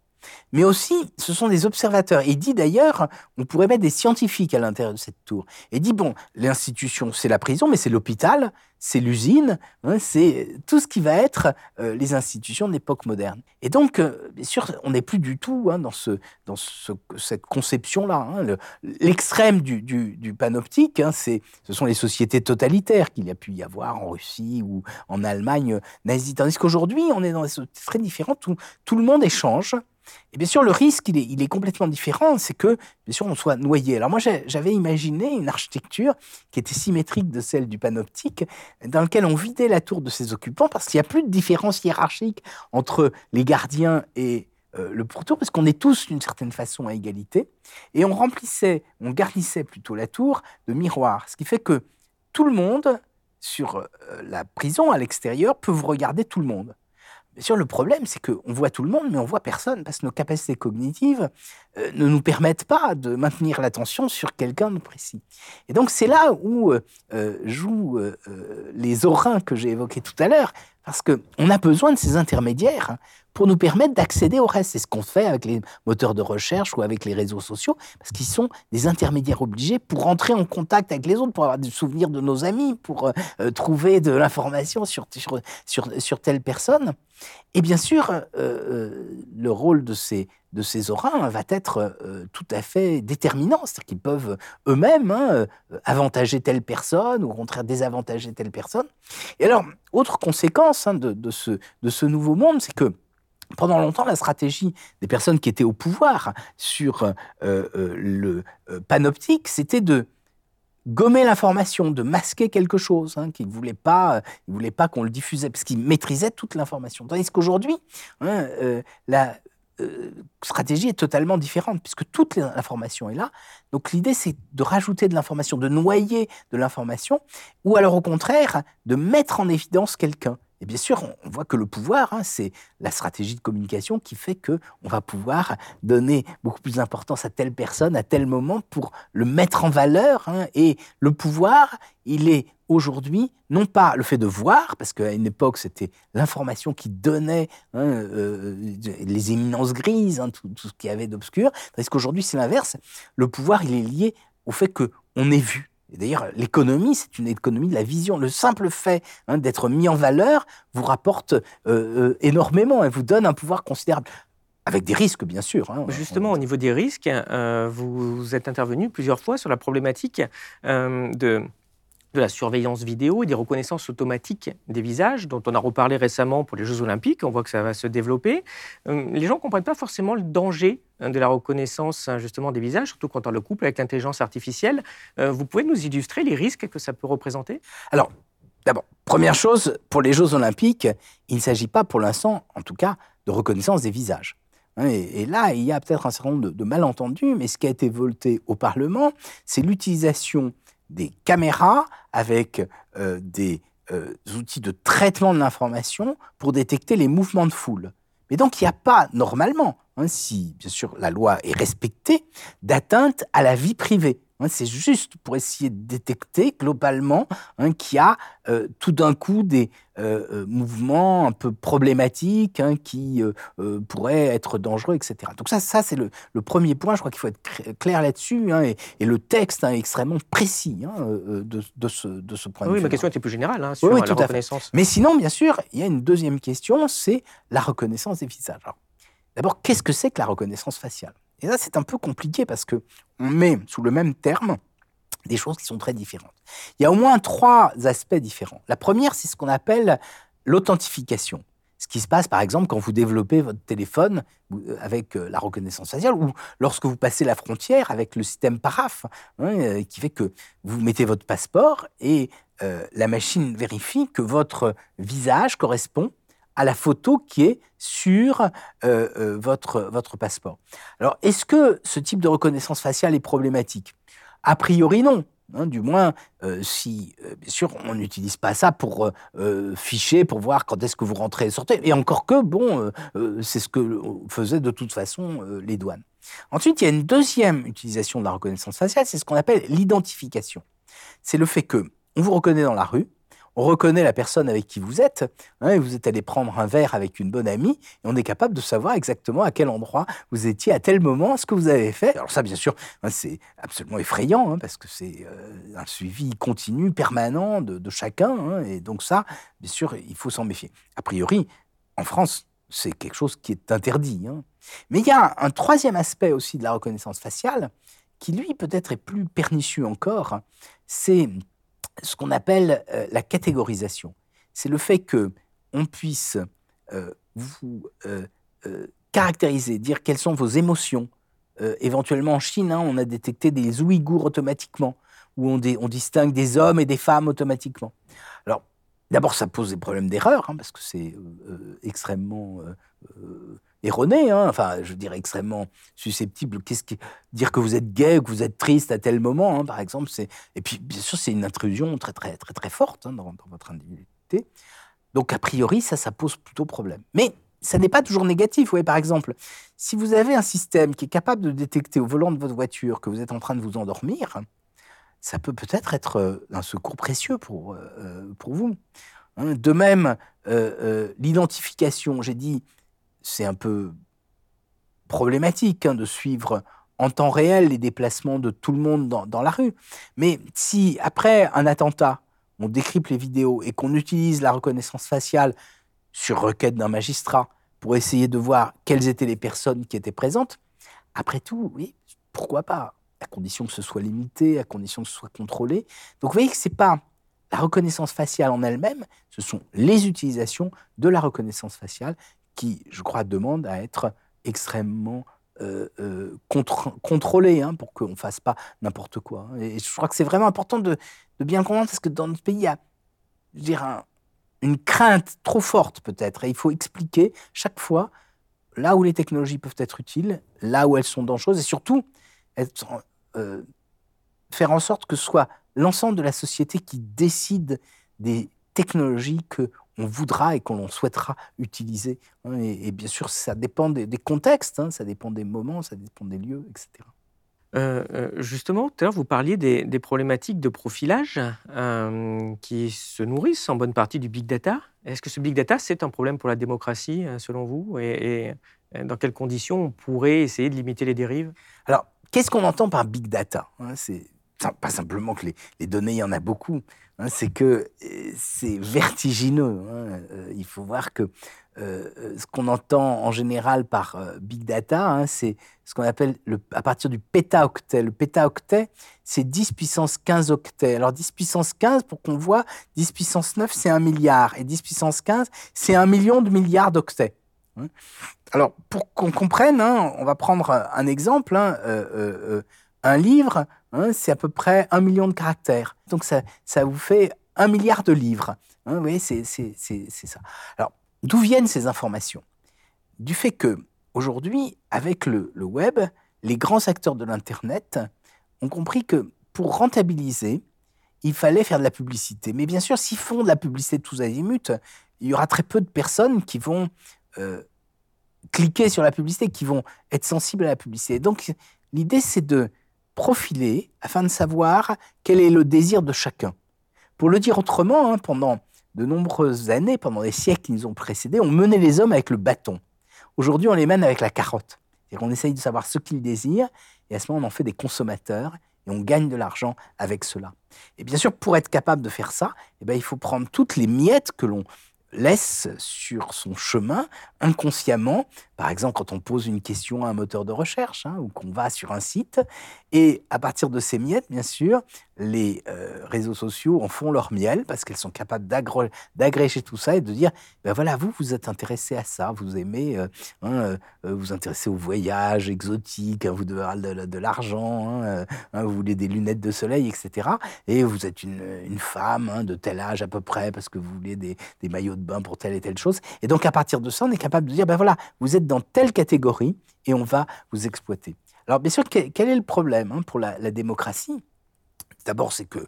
mais aussi ce sont des observateurs. Il dit d'ailleurs, on pourrait mettre des scientifiques à l'intérieur de cette tour. Il dit, bon, l'institution, c'est la prison, mais c'est l'hôpital, c'est l'usine, hein, c'est tout ce qui va être euh, les institutions de l'époque moderne. Et donc, euh, bien sûr, on n'est plus du tout hein, dans, ce, dans ce- cette conception-là. hein. Le- L'extrême du, du, panoptique, c'est, ce sont les sociétés totalitaires qu'il y a pu y avoir en Russie ou en Allemagne nazie. Tandis qu'aujourd'hui, on est dans des sociétés très différentes où tout le monde échange. Et bien sûr, le risque, il est, complètement différent, c'est que, bien sûr, on soit noyé. Alors moi, j'avais imaginé une architecture qui était symétrique de celle du panoptique, dans lequel on vidait la tour de ses occupants, parce qu'il n'y a plus de différence hiérarchique entre les gardiens et euh, le pourtour, parce qu'on est tous d'une certaine façon à égalité, et on remplissait, on garnissait plutôt la tour de miroirs, ce qui fait que tout le monde, sur euh, la prison à l'extérieur, peut vous regarder tout le monde. Bien sûr, le problème, c'est qu'on voit tout le monde, mais on voit personne, parce que nos capacités cognitives euh, ne nous permettent pas de maintenir l'attention sur quelqu'un de précis. Et donc, c'est là où euh, euh, jouent les orins que j'ai évoqués tout à l'heure, parce qu'on a besoin de ces intermédiaires pour nous permettre d'accéder au reste. C'est ce qu'on fait avec les moteurs de recherche ou avec les réseaux sociaux, parce qu'ils sont des intermédiaires obligés pour entrer en contact avec les autres, pour avoir des souvenirs de nos amis, pour trouver de l'information sur, sur, sur, telle personne. Et bien sûr, euh, euh, le rôle de ces, de ces orins va être euh, tout à fait déterminant. C'est-à-dire qu'ils peuvent eux-mêmes hein, avantager telle personne ou au contraire désavantager telle personne. Et alors, autre conséquence hein, de, de, ce, de ce nouveau monde, c'est que pendant longtemps, la stratégie des personnes qui étaient au pouvoir sur le panoptique, c'était de gommer l'information, de masquer quelque chose, hein, qu'il ne voulait pas, euh, qu'on le diffusait, parce qu'il maîtrisait toute l'information. Tandis qu'aujourd'hui, hein, euh, la euh, stratégie est totalement différente, puisque toute l'information est là. Donc l'idée, c'est de rajouter de l'information, de noyer de l'information, ou alors au contraire, de mettre en évidence quelqu'un. Et bien sûr, on voit que le pouvoir, hein, c'est la stratégie de communication qui fait que on va pouvoir donner beaucoup plus d'importance à telle personne à tel moment pour le mettre en valeur. Hein. Et le pouvoir, il est aujourd'hui non pas le fait de voir, parce qu'à une époque c'était l'information qui donnait hein, euh, les éminences grises, tout, tout, ce qu'il y avait d'obscur, tandis qu'aujourd'hui c'est l'inverse. Le pouvoir, il est lié au fait que on est vu, d'ailleurs, l'économie, c'est une économie de la vision. Le simple fait hein, d'être mis en valeur vous rapporte euh, euh, énormément et vous donne un pouvoir considérable. Avec des risques, bien sûr. Hein. Justement, au niveau des risques, euh, vous êtes intervenu plusieurs fois sur la problématique de de la surveillance vidéo et des reconnaissances automatiques des visages, dont on a reparlé récemment pour les Jeux Olympiques. On voit que ça va se développer. Euh, les gens ne comprennent pas forcément le danger hein, de la reconnaissance hein, justement des visages, surtout quand on le couple avec l'intelligence artificielle. Euh, vous pouvez nous illustrer les risques que ça peut représenter? Alors, d'abord, première chose, pour les Jeux Olympiques, il ne s'agit pas pour l'instant, en tout cas, de reconnaissance des visages. Hein, et, là, il y a peut-être un certain nombre de, malentendus, mais ce qui a été voté au Parlement, c'est l'utilisation des caméras avec euh, des euh, outils de traitement de l'information pour détecter les mouvements de foule. Mais donc il n'y a pas normalement, hein, si bien sûr la loi est respectée, d'atteinte à la vie privée. Hein, c'est juste pour essayer de détecter globalement hein, qu'il y a euh, tout d'un coup des euh, euh, mouvements un peu problématiques hein, qui pourraient être dangereux, etc. Donc ça, ça c'est le, premier point. Je crois qu'il faut être clair là-dessus. Et, et, le texte est extrêmement précis de, de, ce, de ce point de vue. Oui, ma question était plus générale sur la reconnaissance. Mais sinon, bien sûr, il y a une deuxième question, c'est la reconnaissance des visages. D'abord, qu'est-ce que c'est que la reconnaissance faciale? Et là, c'est un peu compliqué parce que on met sous le même terme des choses qui sont très différentes. Il y a au moins trois aspects différents. La première, c'est ce qu'on appelle l'authentification. Ce qui se passe, par exemple, quand vous développez votre téléphone euh, avec euh, la reconnaissance faciale ou lorsque vous passez la frontière avec le système PARAF, hein, euh, qui fait que vous mettez votre passeport et la machine vérifie que votre visage correspond à la photo qui est sur euh, euh, votre, votre passeport. Alors, est-ce que ce type de reconnaissance faciale est problématique? A priori, non. Hein, du moins, euh, si, bien sûr, on n'utilise pas ça pour ficher, pour voir quand est-ce que vous rentrez et sortez. Et encore que, bon, c'est ce que faisaient de toute façon les douanes. Ensuite, il y a une deuxième utilisation de la reconnaissance faciale, c'est ce qu'on appelle l'identification. C'est le fait que on vous reconnaît dans la rue, reconnaît la personne avec qui vous êtes, hein, et vous êtes allé prendre un verre avec une bonne amie, et on est capable de savoir exactement à quel endroit vous étiez à tel moment, ce que vous avez fait. Alors ça, bien sûr, hein, c'est absolument effrayant, hein, parce que c'est euh, un suivi continu, permanent de, chacun, et donc ça, bien sûr, il faut s'en méfier. A priori, en France, c'est quelque chose qui est interdit. Mais il y a un troisième aspect aussi de la reconnaissance faciale, qui lui peut-être est plus pernicieux encore, c'est ce qu'on appelle euh, la catégorisation. C'est le fait que on puisse euh, vous euh, caractériser, dire quelles sont vos émotions. éventuellement en Chine, hein, on a détecté des Ouïghours automatiquement, où on, distingue des hommes et des femmes automatiquement. Alors, d'abord, ça pose des problèmes d'erreur, hein, parce que c'est extrêmement erroné, hein, enfin, je dirais extrêmement susceptible. Qu'est-ce qui dire que vous êtes gay ou que vous êtes triste à tel moment, hein, par exemple, c'est et puis bien sûr c'est une intrusion très très très très forte hein, dans, votre individualité. Donc, a priori, ça, ça pose plutôt problème. Mais ça n'est pas toujours négatif. Voyez, par exemple, si vous avez un système qui est capable de détecter au volant de votre voiture que vous êtes en train de vous endormir, ça peut peut-être être euh, un secours précieux pour, euh, euh, pour vous. Hein, de même, l'identification, j'ai dit, c'est un peu problématique hein, de suivre en temps réel les déplacements de tout le monde dans, dans la rue. Mais si, après un attentat, on décrypte les vidéos et qu'on utilise la reconnaissance faciale sur requête d'un magistrat pour essayer de voir quelles étaient les personnes qui étaient présentes, après tout, oui, pourquoi pas? À condition que ce soit limité, à condition que ce soit contrôlé. Donc vous voyez que ce n'est pas la reconnaissance faciale en elle-même, ce sont les utilisations de la reconnaissance faciale qui, je crois, demandent à être extrêmement euh, euh, contrôlées hein, pour qu'on ne fasse pas n'importe quoi. Et je crois que c'est vraiment important de, bien comprendre parce que dans notre pays, il y a une crainte trop forte peut-être. Et il faut expliquer chaque fois là où les technologies peuvent être utiles, là où elles sont dangereuses, et surtout euh, faire en sorte que ce soit l'ensemble de la société qui décide des technologies que on voudra et qu'on souhaitera utiliser. Hein. Et, bien sûr, ça dépend des, contextes, hein, ça dépend des moments, ça dépend des lieux, etc. Euh, euh, justement, tout à l'heure, vous parliez des, problématiques de profilage euh, qui se nourrissent en bonne partie du big data. Est-ce que ce big data, c'est un problème pour la démocratie, selon vous? Et, dans quelles conditions on pourrait essayer de limiter les dérives? Alors, qu'est-ce qu'on entend par big data? Hein, C'est pas simplement que les, données, il y en a beaucoup, hein, c'est que c'est vertigineux. Hein, il faut voir que euh, euh, ce qu'on entend en général par euh, big data, hein, c'est ce qu'on appelle le, à partir du pétaoctet. Le pétaoctet, c'est 10 puissance 15 octets. Alors 10 puissance 15, pour qu'on voit, 10 puissance 9, c'est 1 milliard. Et 10 puissance 15, c'est 1 million de milliards d'octets. Hein. Alors, pour qu'on comprenne, hein, on va prendre un exemple. un livre, c'est à peu près 1 million de caractères. Donc, ça, ça vous fait 1 milliard de livres. vous voyez, c'est ça. Alors, D'où viennent ces informations? Du fait que, aujourd'hui, avec le, web, les grands acteurs de l'Internet ont compris que pour rentabiliser, il fallait faire de la publicité. Mais bien sûr, s'ils font de la publicité tous azimuts, il y aura très peu de personnes qui vont euh, cliquer sur la publicité, qui vont être sensibles à la publicité. Donc, l'idée, c'est de profiler afin de savoir quel est le désir de chacun. Pour le dire autrement, hein, pendant de nombreuses années, pendant des siècles qui nous ont précédés, on menait les hommes avec le bâton. Aujourd'hui, on les mène avec la carotte. cest on essaye de savoir ce qu'ils désirent, et à ce moment, on en fait des consommateurs, et on gagne de l'argent avec cela. Et bien sûr, pour être capable de faire ça, eh bien, il faut prendre toutes les miettes que l'on laisse sur son chemin inconsciemment, par exemple quand on pose une question à un moteur de recherche hein, ou qu'on va sur un site, et à partir de ces miettes, bien sûr, les euh, réseaux sociaux en font leur miel parce qu'elles sont capables d'agréger tout ça et de dire, ben voilà, vous, vous êtes intéressé à ça, vous aimez euh, hein, euh, vous intéresser au voyage exotique, hein, vous devez avoir de, l'argent, hein, vous voulez des lunettes de soleil, etc. Et vous êtes une, femme de tel âge à peu près parce que vous voulez des, des, maillots bain pour telle et telle chose. Et donc à partir de ça, on est capable de dire, ben voilà, vous êtes dans telle catégorie et on va vous exploiter. Alors bien sûr, quel est le problème pour la démocratie? D'abord, c'est que,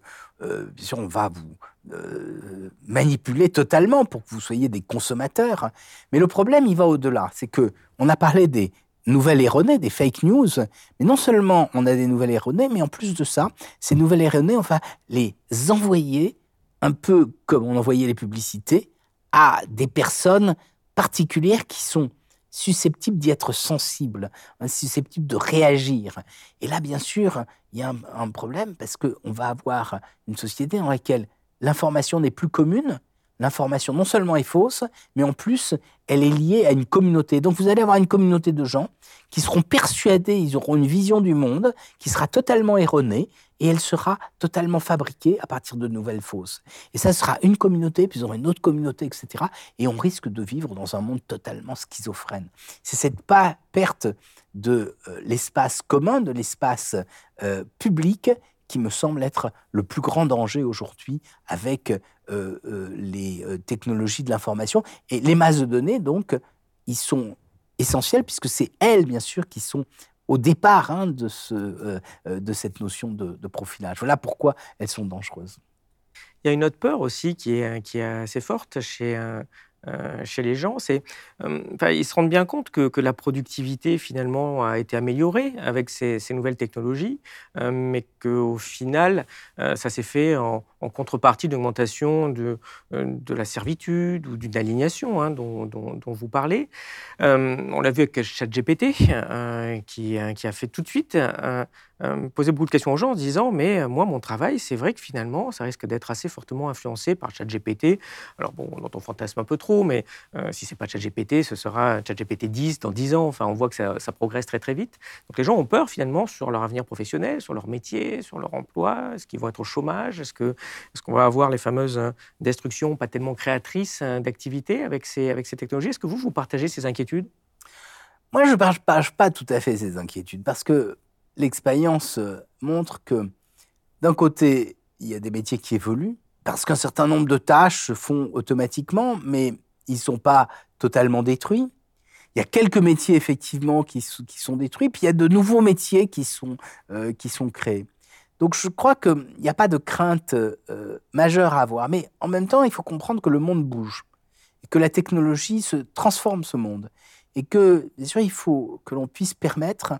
euh, bien sûr, on va vous euh, manipuler totalement pour que vous soyez des consommateurs. Mais le problème, il va au-delà. C'est que on a parlé des nouvelles erronées, des fake news. Mais non seulement on a des nouvelles erronées, mais en plus de ça, ces nouvelles erronées, on va les envoyer un peu comme on envoyait les publicités à des personnes particulières qui sont susceptible d'y être sensible, hein, susceptible de réagir. Et là, bien sûr, il y a un, problème parce qu'on va avoir une société dans laquelle l'information n'est plus commune, l'information non seulement est fausse, mais en plus, elle est liée à une communauté. Donc vous allez avoir une communauté de gens qui seront persuadés, ils auront une vision du monde qui sera totalement erronée et elle sera totalement fabriquée à partir de nouvelles fausses. Et ça sera une communauté, puis ils auront une autre communauté, etc. Et on risque de vivre dans un monde totalement schizophrène. C'est cette perte de euh, l'espace commun, de l'espace euh, public qui me semble être le plus grand danger aujourd'hui avec euh, euh, les euh, technologies de l'information. Et les masses de données, donc, ils sont essentielles puisque c'est elles, bien sûr, qui sont au départ hein, de, ce, de cette notion de, de, profilage. Voilà pourquoi elles sont dangereuses. Il y a une autre peur aussi qui est, qui est assez forte chez, chez les gens, c'est, euh, ils se rendent bien compte que, que, la productivité finalement a été améliorée avec ces, nouvelles technologies, euh, mais qu'au final, ça s'est fait en, contrepartie d'augmentation de, de la servitude ou d'une alignation hein, dont, dont, dont, vous parlez. on l'a vu avec ChatGPT, [laughs] qui, qui, a fait tout de suite poser beaucoup de questions aux gens en disant mais moi mon travail c'est vrai que finalement ça risque d'être assez fortement influencé par ChatGPT. Alors bon, on fantasme un peu trop mais euh, si c'est pas ChatGPT, ce sera ChatGPT 10 dans 10 ans. Enfin, on voit que ça, progresse très très vite. Donc les gens ont peur finalement sur leur avenir professionnel, sur leur métier, sur leur emploi. Est-ce qu'ils vont être au chômage? Est-ce qu'on va avoir les fameuses euh, destructions pas tellement créatrices euh, d'activités avec ces avec ces technologies? Est-ce que vous vous partagez ces inquiétudes? Moi, je ne partage pas tout à fait ces inquiétudes parce que l'expérience montre que d'un côté, il y a des métiers qui évoluent parce qu'un certain nombre de tâches se font automatiquement, mais ils ne sont pas totalement détruits. Il y a quelques métiers effectivement qui, sont détruits, puis il y a de nouveaux métiers qui sont, euh, créés. Donc je crois qu'il n'y a pas de crainte euh, majeure à avoir, mais en même temps, il faut comprendre que le monde bouge, et que la technologie se transforme ce monde, et que, bien sûr, il faut que l'on puisse permettre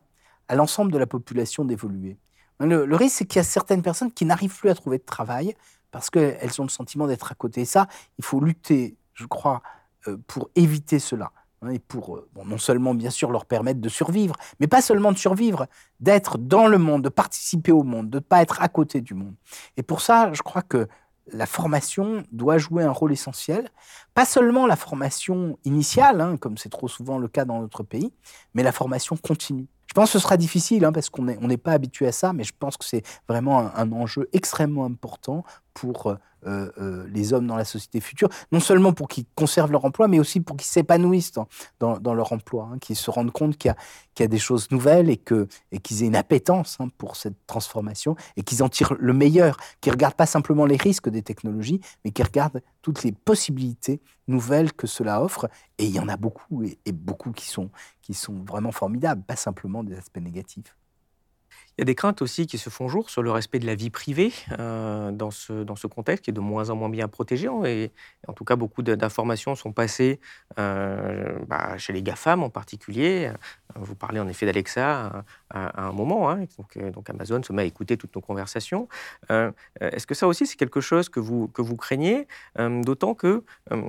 à l'ensemble de la population d'évoluer. Le, le risque, c'est qu'il y a certaines personnes qui n'arrivent plus à trouver de travail parce qu'elles ont le sentiment d'être à côté. Et ça, il faut lutter, je crois, euh, pour éviter cela. Hein, et pour, euh, non seulement, bien sûr, leur permettre de survivre, mais pas seulement de survivre, d'être dans le monde, de participer au monde, de ne pas être à côté du monde. Et pour ça, je crois que la formation doit jouer un rôle essentiel. Pas seulement la formation initiale, hein, comme c'est trop souvent le cas dans notre pays, mais la formation continue. Je pense que ce sera difficile hein, parce qu'on n'est pas habitué à ça, mais je pense que c'est vraiment un, enjeu extrêmement important pour euh, euh, les hommes dans la société future, non seulement pour qu'ils conservent leur emploi, mais aussi pour qu'ils s'épanouissent dans, leur emploi, hein, qu'ils se rendent compte qu'il y, a des choses nouvelles et qu'ils aient une appétence hein, pour cette transformation et qu'ils en tirent le meilleur, qu'ils ne regardent pas simplement les risques des technologies, mais qu'ils regardent toutes les possibilités nouvelles que cela offre. Et il y en a beaucoup, et, beaucoup qui sont vraiment formidables, pas simplement des aspects négatifs. Il y a des craintes aussi qui se font jour sur le respect de la vie privée euh, dans, ce, dans ce contexte qui est de moins en moins bien protégé. Et, en tout cas, beaucoup d'informations sont passées euh, bah, chez les GAFAM en particulier. Vous parlez en effet d'Alexa à, un moment. Hein, donc, euh, donc, Amazon se met à écouter toutes nos conversations. Est-ce que ça aussi, c'est quelque chose que vous, que vous craignez D'autant que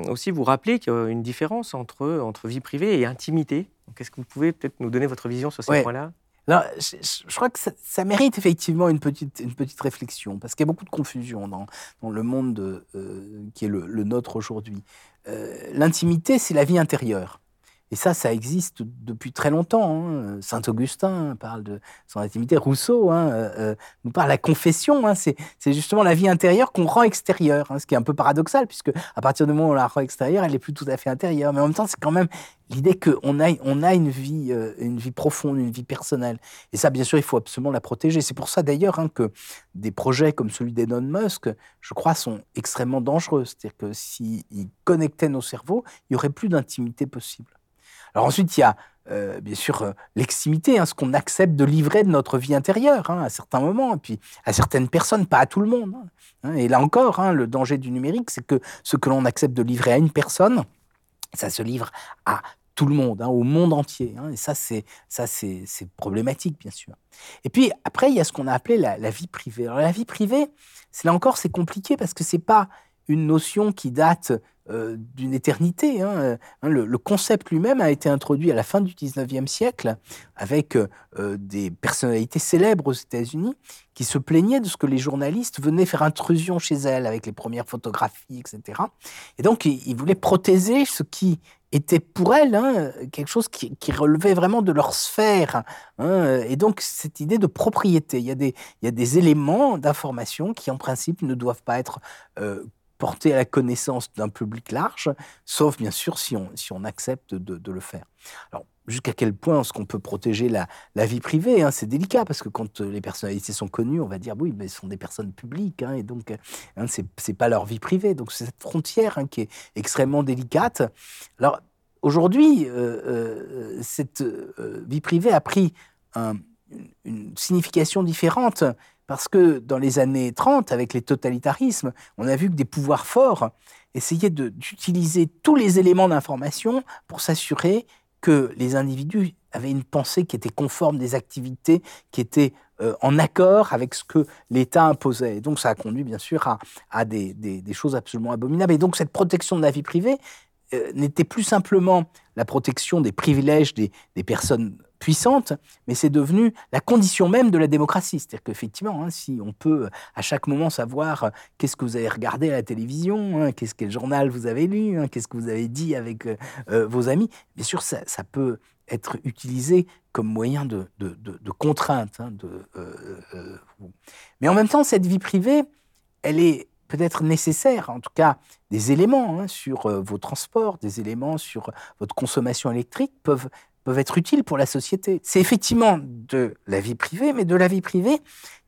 aussi vous rappelez qu'il y a une différence entre, entre vie privée et intimité? Est-ce que vous pouvez peut-être nous donner votre vision sur ces points-là? Je, crois que ça, mérite effectivement une petite, une petite réflexion, parce qu'il y a beaucoup de confusion dans, dans le monde euh, qui est le, nôtre aujourd'hui. Euh, l'intimité, c'est la vie intérieure. Et ça, ça existe depuis très longtemps. Hein. Saint Augustin parle de son intimité. Rousseau hein, euh, euh, nous parle de la confession. Hein. C'est justement la vie intérieure qu'on rend extérieure, ce qui est un peu paradoxal, puisque à partir du moment où on la rend extérieure, elle n'est plus tout à fait intérieure. Mais en même temps, c'est quand même l'idée qu'on a, euh, une vie profonde, une vie personnelle. Et ça, bien sûr, il faut absolument la protéger. C'est pour ça d'ailleurs que des projets comme celui d'Elon Musk, je crois, sont extrêmement dangereux. C'est-à-dire que s'ils connectaient nos cerveaux, il n'y aurait plus d'intimité possible. Alors ensuite, il y a euh, bien sûr euh, l'extimité, hein, ce qu'on accepte de livrer de notre vie intérieure hein, à certains moments, et puis à certaines personnes, pas à tout le monde. Hein. Et là encore, le danger du numérique, c'est que ce que l'on accepte de livrer à une personne, ça se livre à tout le monde, au monde entier. et ça, c'est ça, c'est problématique, bien sûr. Et puis après, il y a ce qu'on a appelé la, vie privée. Alors la vie privée, là encore, c'est compliqué parce que c'est pas une notion qui date euh, d'une éternité. Hein. Hein, le, concept lui-même a été introduit à la fin du 19e siècle avec euh, des personnalités célèbres aux États-Unis qui se plaignaient de ce que les journalistes venaient faire intrusion chez elles avec les premières photographies, etc. Et donc, ils, voulaient protéger ce qui était pour elles hein, quelque chose qui, relevait vraiment de leur sphère. Et donc, cette idée de propriété, il y a des, éléments d'information qui, en principe, ne doivent pas être euh, porter à la connaissance d'un public large, sauf bien sûr si on, si on accepte de, le faire. Alors, jusqu'à quel point est-ce qu'on peut protéger la, la vie privée hein, C'est délicat parce que quand euh, les personnalités sont connues, on va dire oui, mais ce sont des personnes publiques hein, et donc hein, ce c'est pas leur vie privée. Donc c'est cette frontière hein, qui est extrêmement délicate. Alors aujourd'hui, euh, euh, cette vie privée a pris une signification différente parce que dans les années 30, avec les totalitarismes, on a vu que des pouvoirs forts essayaient d'utiliser tous les éléments d'information pour s'assurer que les individus avaient une pensée qui était conforme des activités qui étaient euh, en accord avec ce que l'État imposait. Et donc ça a conduit bien sûr à, des, choses absolument abominables. Et donc cette protection de la vie privée euh, n'était plus simplement la protection des privilèges des, personnes puissantes, mais c'est devenu la condition même de la démocratie. C'est-à-dire qu'effectivement, hein, si on peut à chaque moment savoir euh, qu'est-ce que vous avez regardé à la télévision, hein, qu'est-ce quel journal vous avez lu, hein, qu'est-ce que vous avez dit avec vos amis, bien sûr, ça, peut être utilisé comme moyen de, contrainte. Hein, euh, euh, mais en même temps, cette vie privée, elle est peut-être nécessaire, en tout cas des éléments sur euh, vos transports, des éléments sur votre consommation électrique peuvent, peuvent être utiles pour la société. C'est effectivement de la vie privée, mais de la vie privée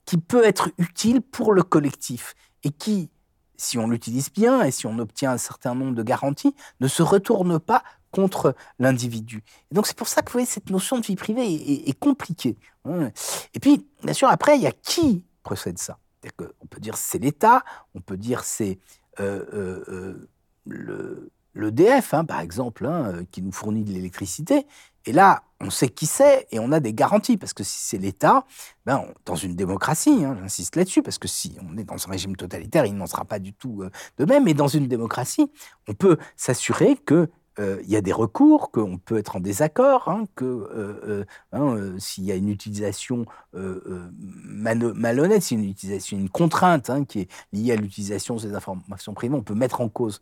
qui peut être utile pour le collectif et qui, si on l'utilise bien et si on obtient un certain nombre de garanties, ne se retourne pas contre l'individu. Donc c'est pour ça que vous voyez, cette notion de vie privée est, compliquée. Hein. Et puis, bien sûr, après, il y a qui procède ça? On peut dire c'est l'État, on peut dire c'est euh, euh, euh le l'EDF, hein, par exemple, hein, qui nous fournit de l'électricité. Et là, on sait qui c'est et on a des garanties. Parce que si c'est l'État, ben, dans une démocratie, hein, j'insiste là-dessus, parce que si on est dans un régime totalitaire, il n'en sera pas du tout euh, de même. Mais dans une démocratie, on peut s'assurer que il y a des recours, qu'on peut être en désaccord, hein, que euh, euh, hein, s'il y a une utilisation malhonnête, s'il y a une utilisation, une contrainte hein, qui est liée à l'utilisation de ces informations privées, on peut mettre en cause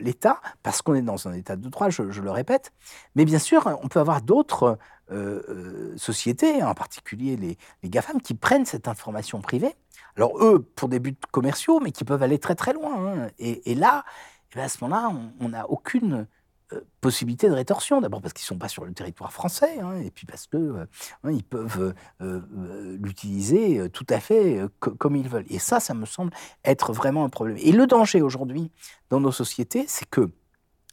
l'État parce qu'on est dans un état de droit, je, le répète. Mais bien sûr, on peut avoir d'autres sociétés, en particulier les, GAFAM, qui prennent cette information privée. Alors eux, pour des buts commerciaux, mais qui peuvent aller très très loin. Et, là, eh ben, à ce moment-là, on n'a aucune euh, possibilité de rétorsion. D'abord parce qu'ils ne sont pas sur le territoire français, hein, et puis parce que euh, hein, peuvent euh, l'utiliser tout à fait comme ils veulent. Et ça, ça me semble être vraiment un problème. Et le danger aujourd'hui dans nos sociétés, c'est que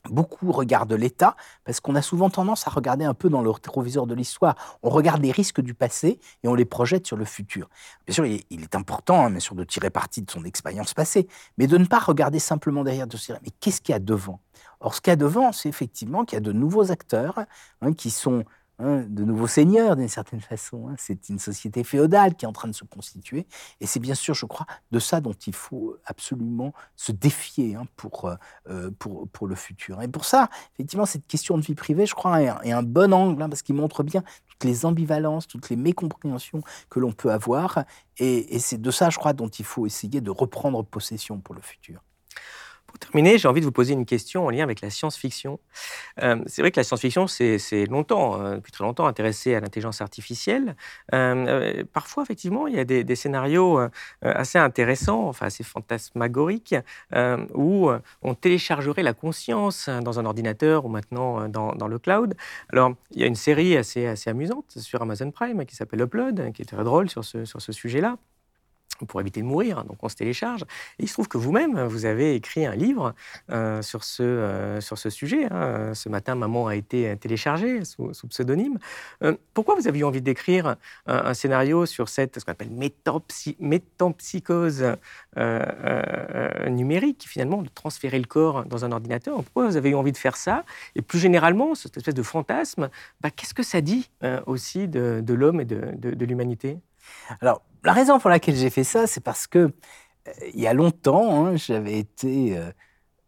Beaucoup regardent l'État parce qu'on a souvent tendance à regarder un peu dans le rétroviseur de l'histoire. On regarde les risques du passé et on les projette sur le futur. Bien sûr, il est important, hein, bien sûr, de tirer parti de son expérience passée, mais de ne pas regarder simplement derrière, de se dire mais qu'est-ce qu'il y a devant? Or, ce qu'il y a devant, c'est effectivement qu'il y a de nouveaux acteurs hein, qui sont hein, de nouveaux seigneurs d'une certaine façon. Hein. C'est une société féodale qui est en train de se constituer. Et c'est bien sûr, je crois, de ça dont il faut absolument se défier pour, euh, euh, pour, pour le futur. Et pour ça, effectivement, cette question de vie privée, je crois, est un, bon angle, parce qu'il montre bien toutes les ambivalences, toutes les mécompréhensions que l'on peut avoir. et c'est de ça, je crois, dont il faut essayer de reprendre possession pour le futur. Pour terminer, j'ai envie de vous poser une question en lien avec la science-fiction. Euh, c'est vrai que la science-fiction, c'est longtemps, euh, depuis très longtemps, intéressé à l'intelligence artificielle. Euh, parfois, effectivement, il y a des, scénarios assez intéressants, enfin assez fantasmagoriques, où on téléchargerait la conscience dans un ordinateur ou maintenant dans, le cloud. Alors, il y a une série assez, amusante sur Amazon Prime qui s'appelle Upload, qui est très drôle sur ce sujet-là pour éviter de mourir, donc on se télécharge. Et il se trouve que vous-même, vous avez écrit un livre euh, sur, ce, euh, sur ce sujet. Hein. Ce matin, Maman a été téléchargée sous, pseudonyme. Euh, pourquoi vous aviez envie d'écrire un, scénario sur cette, ce qu'on appelle métampsychose numérique, finalement, de transférer le corps dans un ordinateur? Pourquoi vous avez eu envie de faire ça? Et plus généralement, cette espèce de fantasme, bah, qu'est-ce que ça dit aussi de, de l'homme et de, de l'humanité? Alors, la raison pour laquelle j'ai fait ça, c'est parce que euh, il y a longtemps, hein, j'avais été euh,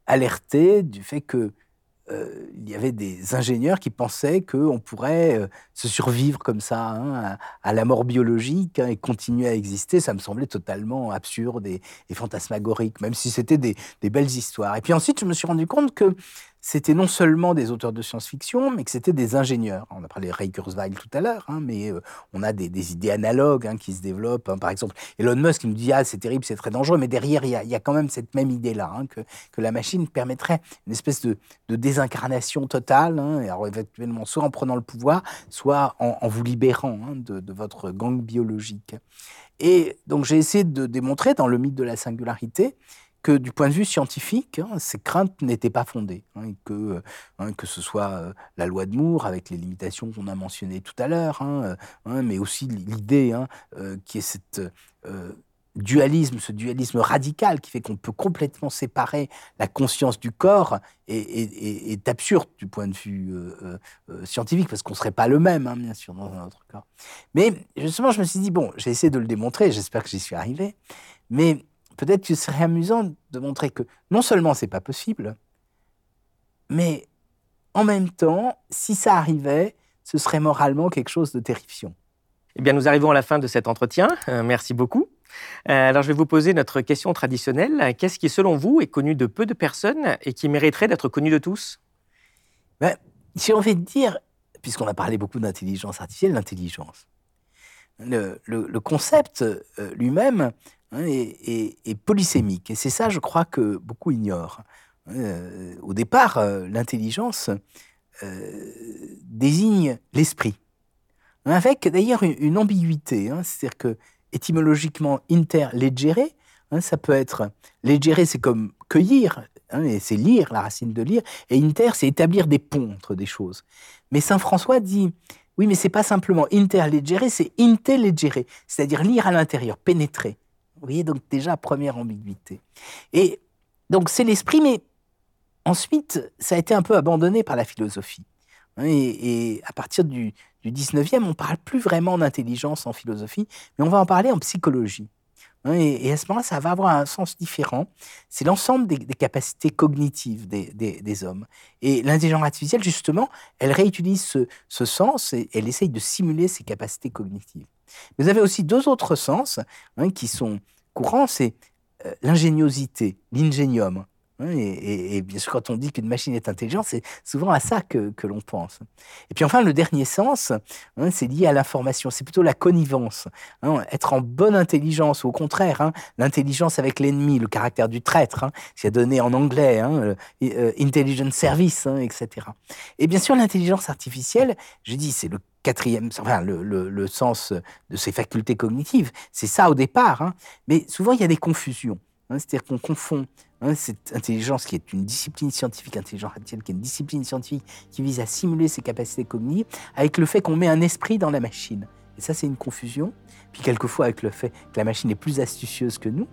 alerté du fait que euh, il y avait des ingénieurs qui pensaient qu'on pourrait se survivre comme ça hein, à, la mort biologique hein, et continuer à exister. Ça me semblait totalement absurde et, fantasmagorique, même si c'était des, des, belles histoires. Et puis ensuite, je me suis rendu compte que c'était non seulement des auteurs de science-fiction, mais que c'était des ingénieurs. On a parlé de Ray Kurzweil tout à l'heure, hein, mais euh, on a des, idées analogues hein, qui se développent. Hein. Par exemple, Elon Musk qui nous dit ah c'est terrible, c'est très dangereux, mais derrière il y a, quand même cette même idée-là que, que, la machine permettrait une espèce de, désincarnation totale, alors éventuellement soit en prenant le pouvoir, soit en, vous libérant de votre gang biologique. Et donc j'ai essayé de démontrer dans le mythe de la singularité du point de vue scientifique, hein, ces craintes n'étaient pas fondées, hein, que, hein, que ce soit euh, la loi de Moore avec les limitations qu'on a mentionnées tout à l'heure, euh, mais aussi l'idée euh, qui est cette dualisme, ce dualisme radical qui fait qu'on peut complètement séparer la conscience du corps est, absurde du point de vue scientifique parce qu'on ne serait pas le même, bien sûr, dans un autre corps. Mais justement, je me suis dit, bon, j'ai essayé de le démontrer, j'espère que j'y suis arrivé, mais peut-être que ce serait amusant de montrer que non seulement c'est pas possible, mais en même temps, si ça arrivait, ce serait moralement quelque chose de terrifiant. Eh bien, nous arrivons à la fin de cet entretien. Euh, merci beaucoup. Euh, alors, je vais vous poser notre question traditionnelle. Qu'est-ce qui, selon vous, est connu de peu de personnes et qui mériterait d'être connu de tous? Ben, J'ai envie de dire, puisqu'on a parlé beaucoup d'intelligence artificielle, l'intelligence. Le, concept euh, lui-même Hein, et, polysémique. Et c'est ça, je crois, que beaucoup ignorent. Euh, au départ, euh, l'intelligence euh, désigne l'esprit, avec d'ailleurs une, ambiguïté. Hein, c'est-à-dire que étymologiquement, interlegere, hein, ça peut être legere, c'est comme cueillir, et c'est lire, la racine de lire, et inter, c'est établir des ponts entre des choses. Mais saint François dit oui, mais c'est pas simplement interlegere, c'est intellegere, c'est-à-dire lire à l'intérieur, pénétrer. Vous voyez, donc déjà, première ambiguïté. Et donc c'est l'esprit, mais ensuite, ça a été un peu abandonné par la philosophie. Et, à partir du, du 19e, on ne parle plus vraiment d'intelligence en philosophie, mais on va en parler en psychologie. Et, à ce moment-là, ça va avoir un sens différent. C'est l'ensemble des, capacités cognitives des, des, hommes. Et l'intelligence artificielle, justement, elle réutilise ce, ce, sens et elle essaye de simuler ces capacités cognitives. Vous avez aussi deux autres sens hein, qui sont courants, c'est euh, l'ingéniosité, l'ingénium. Hein, et, bien sûr, quand on dit qu'une machine est intelligente, c'est souvent à ça que, l'on pense. Et puis enfin, le dernier sens, hein, c'est lié à l'information. C'est plutôt la connivence. être en bonne intelligence, ou au contraire, l'intelligence avec l'ennemi, le caractère du traître, c'est donné en anglais, euh, intelligence service, etc. Et bien sûr, l'intelligence artificielle, je dis, c'est le quatrième, enfin, le, sens de ses facultés cognitives. C'est ça au départ. Hein. Mais souvent, il y a des confusions. Hein. C'est-à-dire qu'on confond hein, cette intelligence qui est une discipline scientifique, intelligence artificielle qui est une discipline scientifique qui vise à simuler ses capacités cognitives, avec le fait qu'on met un esprit dans la machine. Et ça, c'est une confusion. Puis quelquefois avec le fait que la machine est plus astucieuse que nous,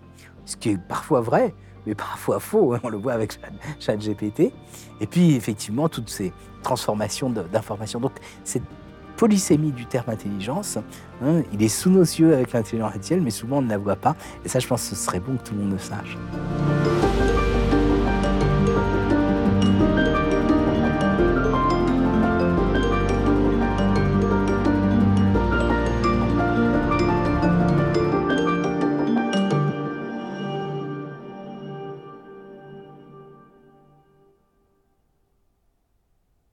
ce qui est parfois vrai, mais parfois faux, on le voit avec ChatGPT. Et puis effectivement, toutes ces transformations d'informations. Donc c'est polysémie du terme intelligence. Hein, il est sous nos yeux avec l'intelligence artificielle, mais souvent on ne la voit pas. Et ça, je pense que ce serait bon que tout le monde le sache.